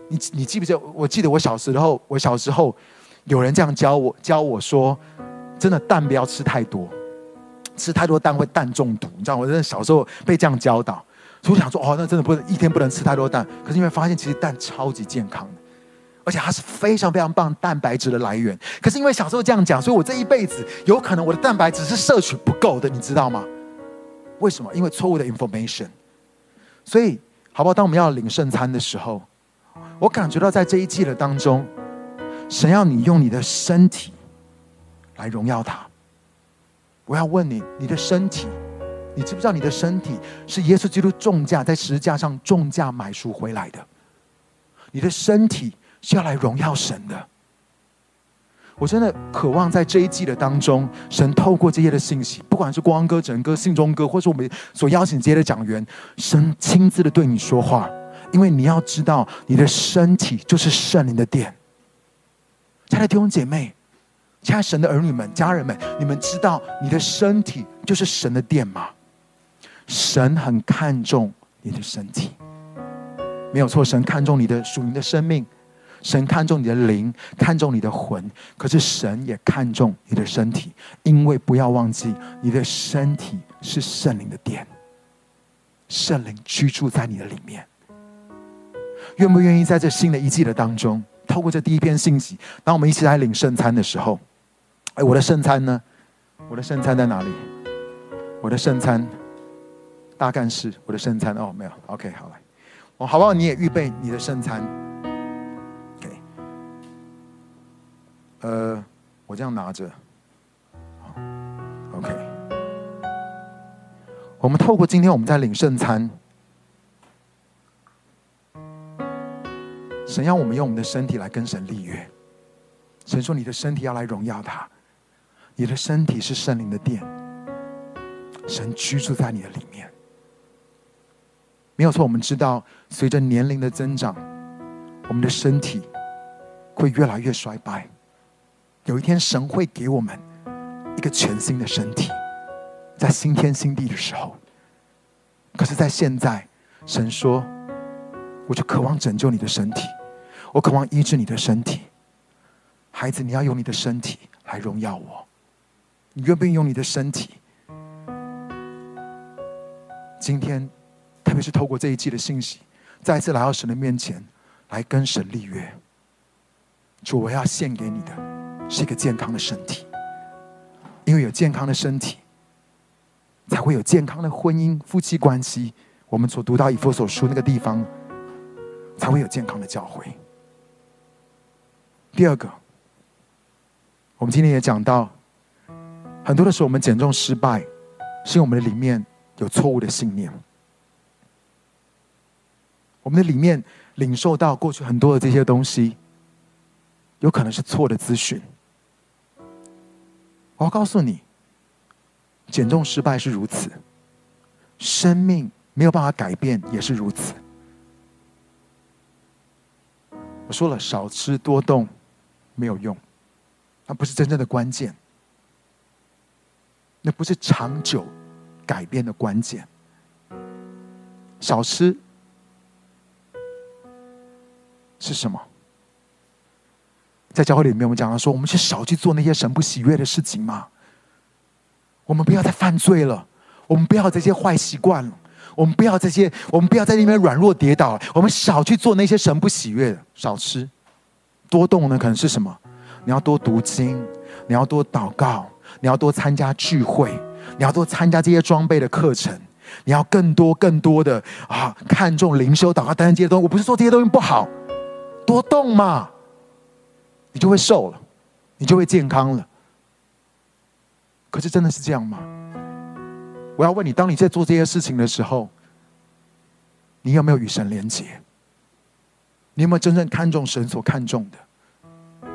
你你记不记得？我记得我小时候，我小时候有人这样教我，教我说，真的蛋不要吃太多，吃太多蛋会蛋中毒。你知道，我真的小时候被这样教导，所以我想说，哦，那真的不能一天不能吃太多蛋。可是你会发现，其实蛋超级健康的。而且它是非常非常棒蛋白质的来源。可是因为小时候这样讲，所以我这一辈子有可能我的蛋白质是摄取不够的，你知道吗？为什么？因为错误的 information。所以，好不好？当我们要领圣餐的时候，我感觉到在这一季的当中，神要你用你的身体来荣耀他。我要问你，你的身体，你知不知道你的身体是耶稣基督重价在十字架上重价买赎回来的？你的身体是要来荣耀神的。我真的渴望在这一季的当中，神透过这些的信息，不管是光哥、整个、信中哥，或是我们所邀请这些的讲员，神亲自的对你说话，因为你要知道，你的身体就是圣灵的殿。亲爱的弟兄姐妹。亲爱神的儿女们、家人们，你们知道你的身体就是神的殿吗？神很看重你的身体，没有错。神看重你的属灵的生命，神看重你的灵，看重你的魂。可是神也看重你的身体，因为不要忘记，你的身体是圣灵的殿，圣灵居住在你的里面。愿不愿意在这新的一季的当中，透过这第一篇信息，当我们一起来领圣餐的时候？哎，我的圣餐呢？我的圣餐在哪里？我的圣餐，大干事，我的圣餐哦，没有，OK，好来，哦，好不好？你也预备你的圣餐呃，我这样拿着，OK，我们透过今天我们在领圣餐，神要我们用我们的身体来跟神立约，神说你的身体要来荣耀他。你的身体是圣灵的殿，神居住在你的里面，没有错。我们知道，随着年龄的增长，我们的身体会越来越衰败。有一天，神会给我们一个全新的身体，在新天新地的时候。可是，在现在，神说：“我就渴望拯救你的身体，我渴望医治你的身体。孩子，你要用你的身体来荣耀我。”你愿不愿意用你的身体？今天，特别是透过这一季的信息，再次来到神的面前，来跟神立约。主，我要献给你的是一个健康的身体，因为有健康的身体，才会有健康的婚姻、夫妻关系。我们所读到以弗所书那个地方，才会有健康的教会。第二个，我们今天也讲到。很多的时候，我们减重失败，是因为我们的里面有错误的信念。我们的里面领受到过去很多的这些东西，有可能是错的资讯。我要告诉你，减重失败是如此，生命没有办法改变也是如此。我说了，少吃多动没有用，它不是真正的关键。那不是长久改变的关键。少吃是什么？在教会里面，我们讲到说，我们去少去做那些神不喜悦的事情嘛。我们不要再犯罪了，我们不要这些坏习惯了，我们不要这些，我们不要在那边软弱跌倒了。我们少去做那些神不喜悦的，少吃，多动呢？可能是什么？你要多读经，你要多祷告。你要多参加聚会，你要多参加这些装备的课程，你要更多更多的啊，看重灵修、祷告等等这些东西。我不是说这些东西不好，多动嘛，你就会瘦了，你就会健康了。可是真的是这样吗？我要问你，当你在做这些事情的时候，你有没有与神连结？你有没有真正看重神所看重的？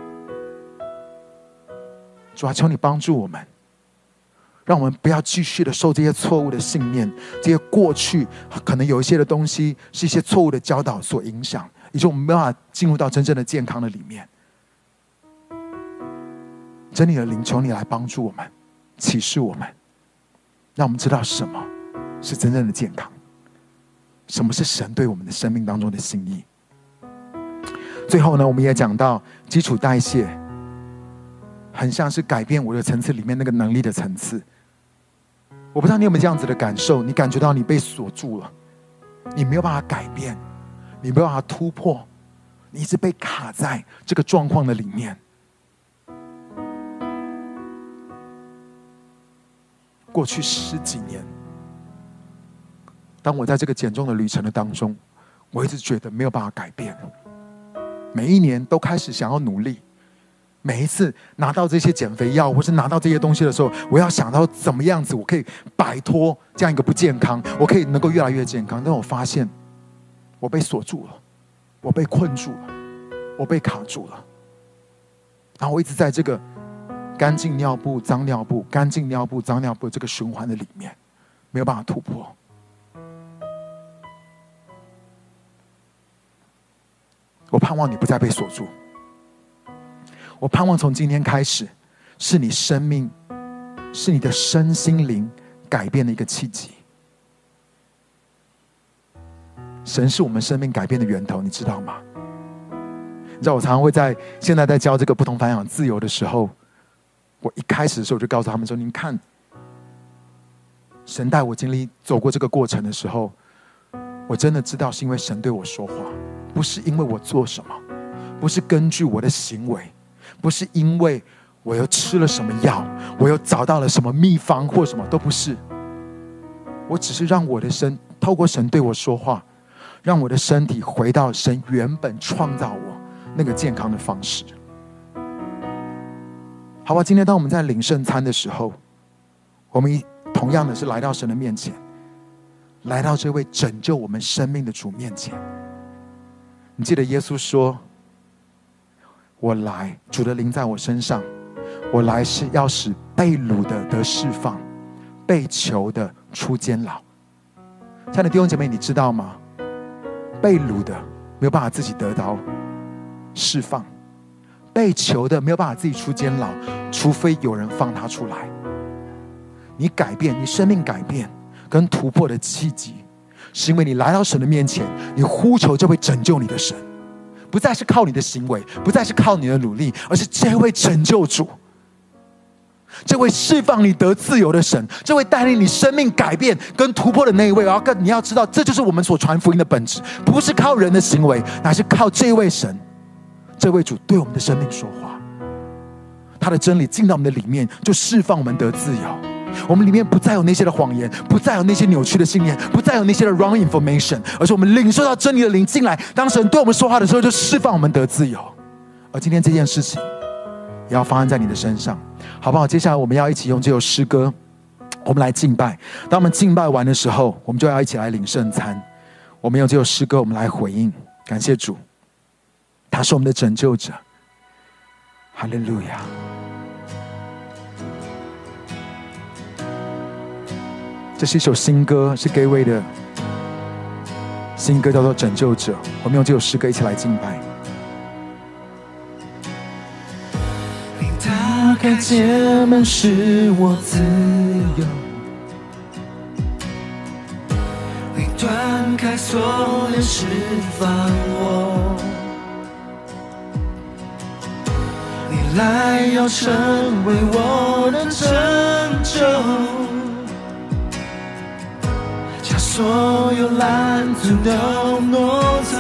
主啊，求你帮助我们，让我们不要继续的受这些错误的信念，这些过去可能有一些的东西是一些错误的教导所影响，以致我们没办法进入到真正的健康的里面。真理的灵，求你来帮助我们，启示我们，让我们知道什么是真正的健康，什么是神对我们的生命当中的心意。最后呢，我们也讲到基础代谢。很像是改变我的层次里面那个能力的层次。我不知道你有没有这样子的感受？你感觉到你被锁住了，你没有办法改变，你没有办法突破，你一直被卡在这个状况的里面。过去十几年，当我在这个减重的旅程的当中，我一直觉得没有办法改变。每一年都开始想要努力，每一次拿到这些减肥药或是拿到这些东西的时候，我要想到怎么样子我可以摆脱这样一个不健康，我可以能够越来越健康。但我发现我被锁住了，我被困住了，我被卡住了。然后我一直在这个干净尿布、脏尿布、干净尿布、脏尿布这个循环的里面，没有办法突破。我盼望你不再被锁住。我盼望从今天开始，是你生命，是你的身心灵改变的一个契机。神是我们生命改变的源头，你知道吗？你知道我常常会在现在在教这个不同凡响自由的时候，我一开始的时候我就告诉他们说：“您看，神带我经历走过这个过程的时候，我真的知道是因为神对我说话。”不是因为我做什么，不是根据我的行为，不是因为我又吃了什么药，我又找到了什么秘方或什么都不是。我只是让我的身透过神对我说话，让我的身体回到神原本创造我那个健康的方式。好吧，今天当我们在领圣餐的时候，我们同样的是来到神的面前，来到这位拯救我们生命的主面前。你记得耶稣说：“我来，主的灵在我身上，我来是要使被掳的得释放，被囚的出监牢。”亲爱的弟兄姐妹，你知道吗？被掳的没有办法自己得到释放，被囚的没有办法自己出监牢，除非有人放他出来。你改变，你生命改变跟突破的契机。是因为你来到神的面前，你呼求这位拯救你的神，不再是靠你的行为，不再是靠你的努力，而是这位拯救主，这位释放你得自由的神，这位带领你生命改变跟突破的那一位。然后，跟你要知道，这就是我们所传福音的本质，不是靠人的行为，乃是靠这位神，这位主对我们的生命说话，他的真理进到我们的里面，就释放我们得自由。我们里面不再有那些的谎言，不再有那些扭曲的信念，不再有那些的 wrong information，而是我们领受到真理的灵进来。当神对我们说话的时候，就释放我们得自由。而今天这件事情也要发生在你的身上，好不好？接下来我们要一起用这首诗歌，我们来敬拜。当我们敬拜完的时候，我们就要一起来领圣餐。我们用这首诗歌，我们来回应，感谢主，他是我们的拯救者。哈利路亚。这是一首新歌，是 Gay 位的新歌，叫做《拯救者》。我们用这首诗歌一起来敬拜。你打开界门，使我自由；你断开锁链，释放我。来要成为我的拯救。将所有拦阻都挪走，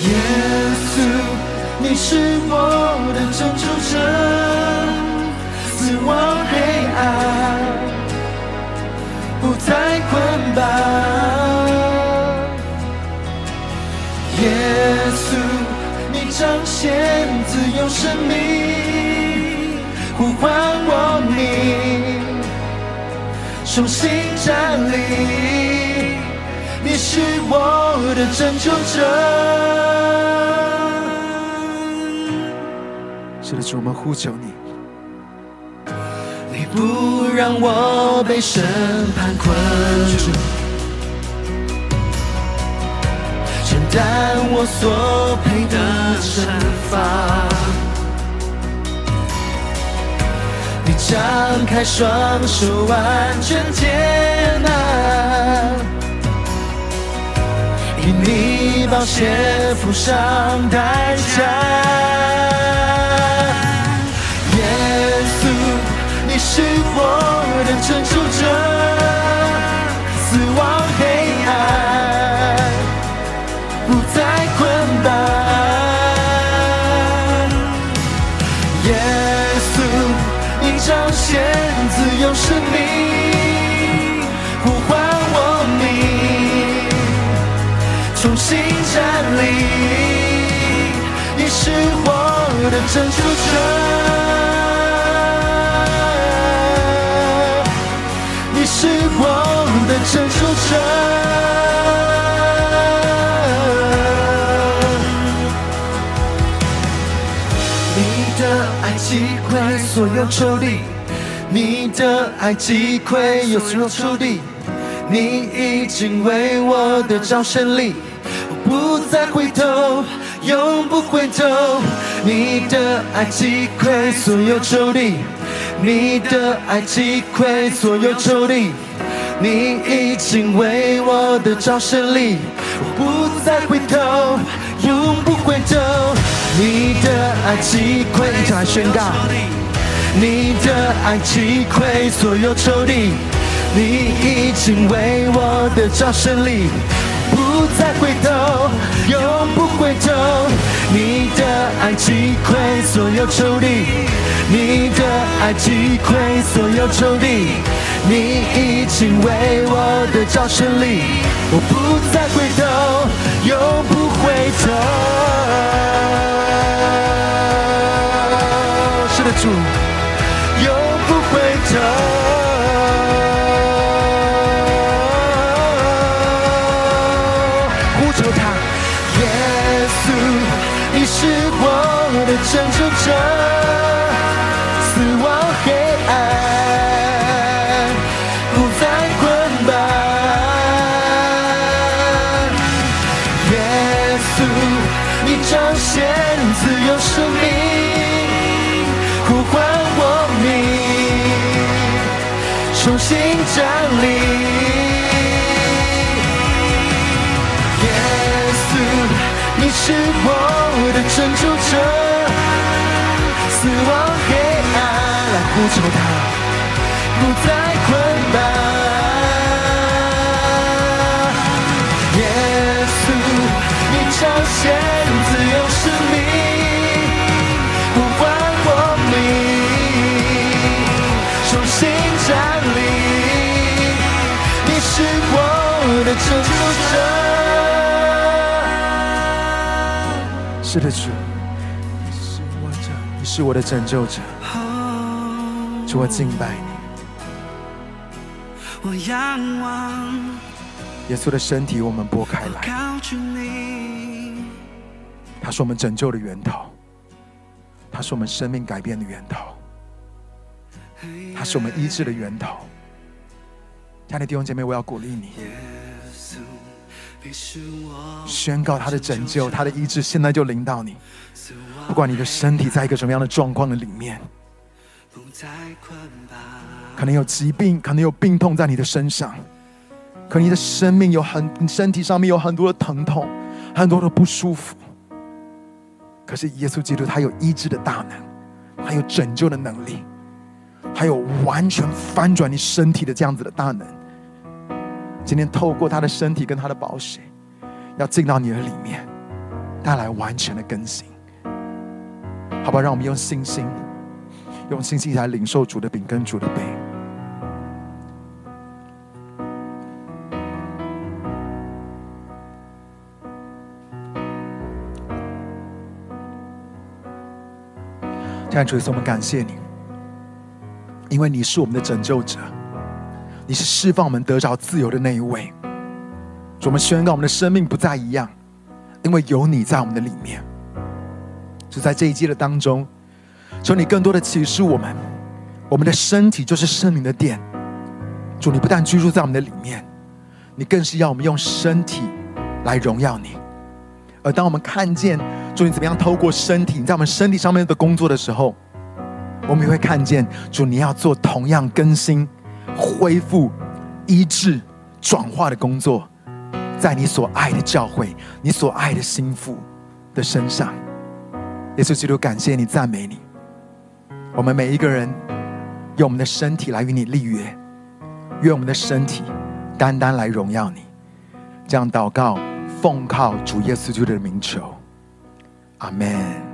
耶稣，你是我的拯救者，死亡黑暗不再捆绑，彰显自由生命，呼唤我名。重新站立，你是我的拯救者。是的，主，我们呼求你。你不让我被审判困住，担我所配的惩罚。你张开双手，完全接纳，以你宝血付上代价。耶稣，你是我的拯救者，答案，耶稣一彰显，自由生命呼唤我名，重新站立。你是我的拯救者，你是我的拯救者。所有仇敌，你的爱击溃所有仇敌。你已经为我的招胜利，我不再回头，永不回头。你的爱击溃所有仇敌，你的爱击溃所有仇敌。你已经为我的招胜利，我不再回头，永不回头。你的爱击溃，一起来宣告，你的爱击溃所有仇敌。你已经为我得着胜利，不再回头，永不回头。你的爱击溃所有仇敌，你的爱击溃所有仇敌。你已经为我得着胜利，我不再回头，永不回头。是的，主，救者，是的主。你是我的拯救者，主，我敬拜你。我仰望耶稣的身体，我们拨开来。他是我们拯救的源头，他是我们生命改变的源头，他是我们医治的源头。亲爱的弟兄姐妹，我要鼓励你，宣告他的拯救，他的医治，现在就临到你。不管你的身体在一个什么样的状况的里面，可能有疾病，可能有病痛在你的身上，可你的生命有很，你身体上面有很多的疼痛，很多的不舒服。可是耶稣基督他有医治的大能，还有拯救的能力，还有完全翻转你身体的这样子的大能。今天透过他的身体跟他的宝血，要进到你的里面，带来完全的更新。好吧，让我们用信心，用信心来领受主的饼跟主的杯。天主耶稣，我们感谢你，因为你是我们的拯救者，你是释放我们得着自由的那一位。主，我们宣告我们的生命不再一样，因为有你在我们的里面。就在这一季的当中，求你更多的启示我们，我们的身体就是圣灵的殿。主，你不但居住在我们的里面，你更是要我们用身体来荣耀你。而当我们看见主你怎么样透过身体在我们身体上面的工作的时候，我们也会看见主你要做同样更新、恢复、医治、转化的工作，在你所爱的教会、你所爱的心腹的身上。耶稣基督，感谢你，赞美你。我们每一个人用我们的身体来与你立约，用我们的身体单单来荣耀你。这样祷告，奉靠主耶稣基督的名求，阿门。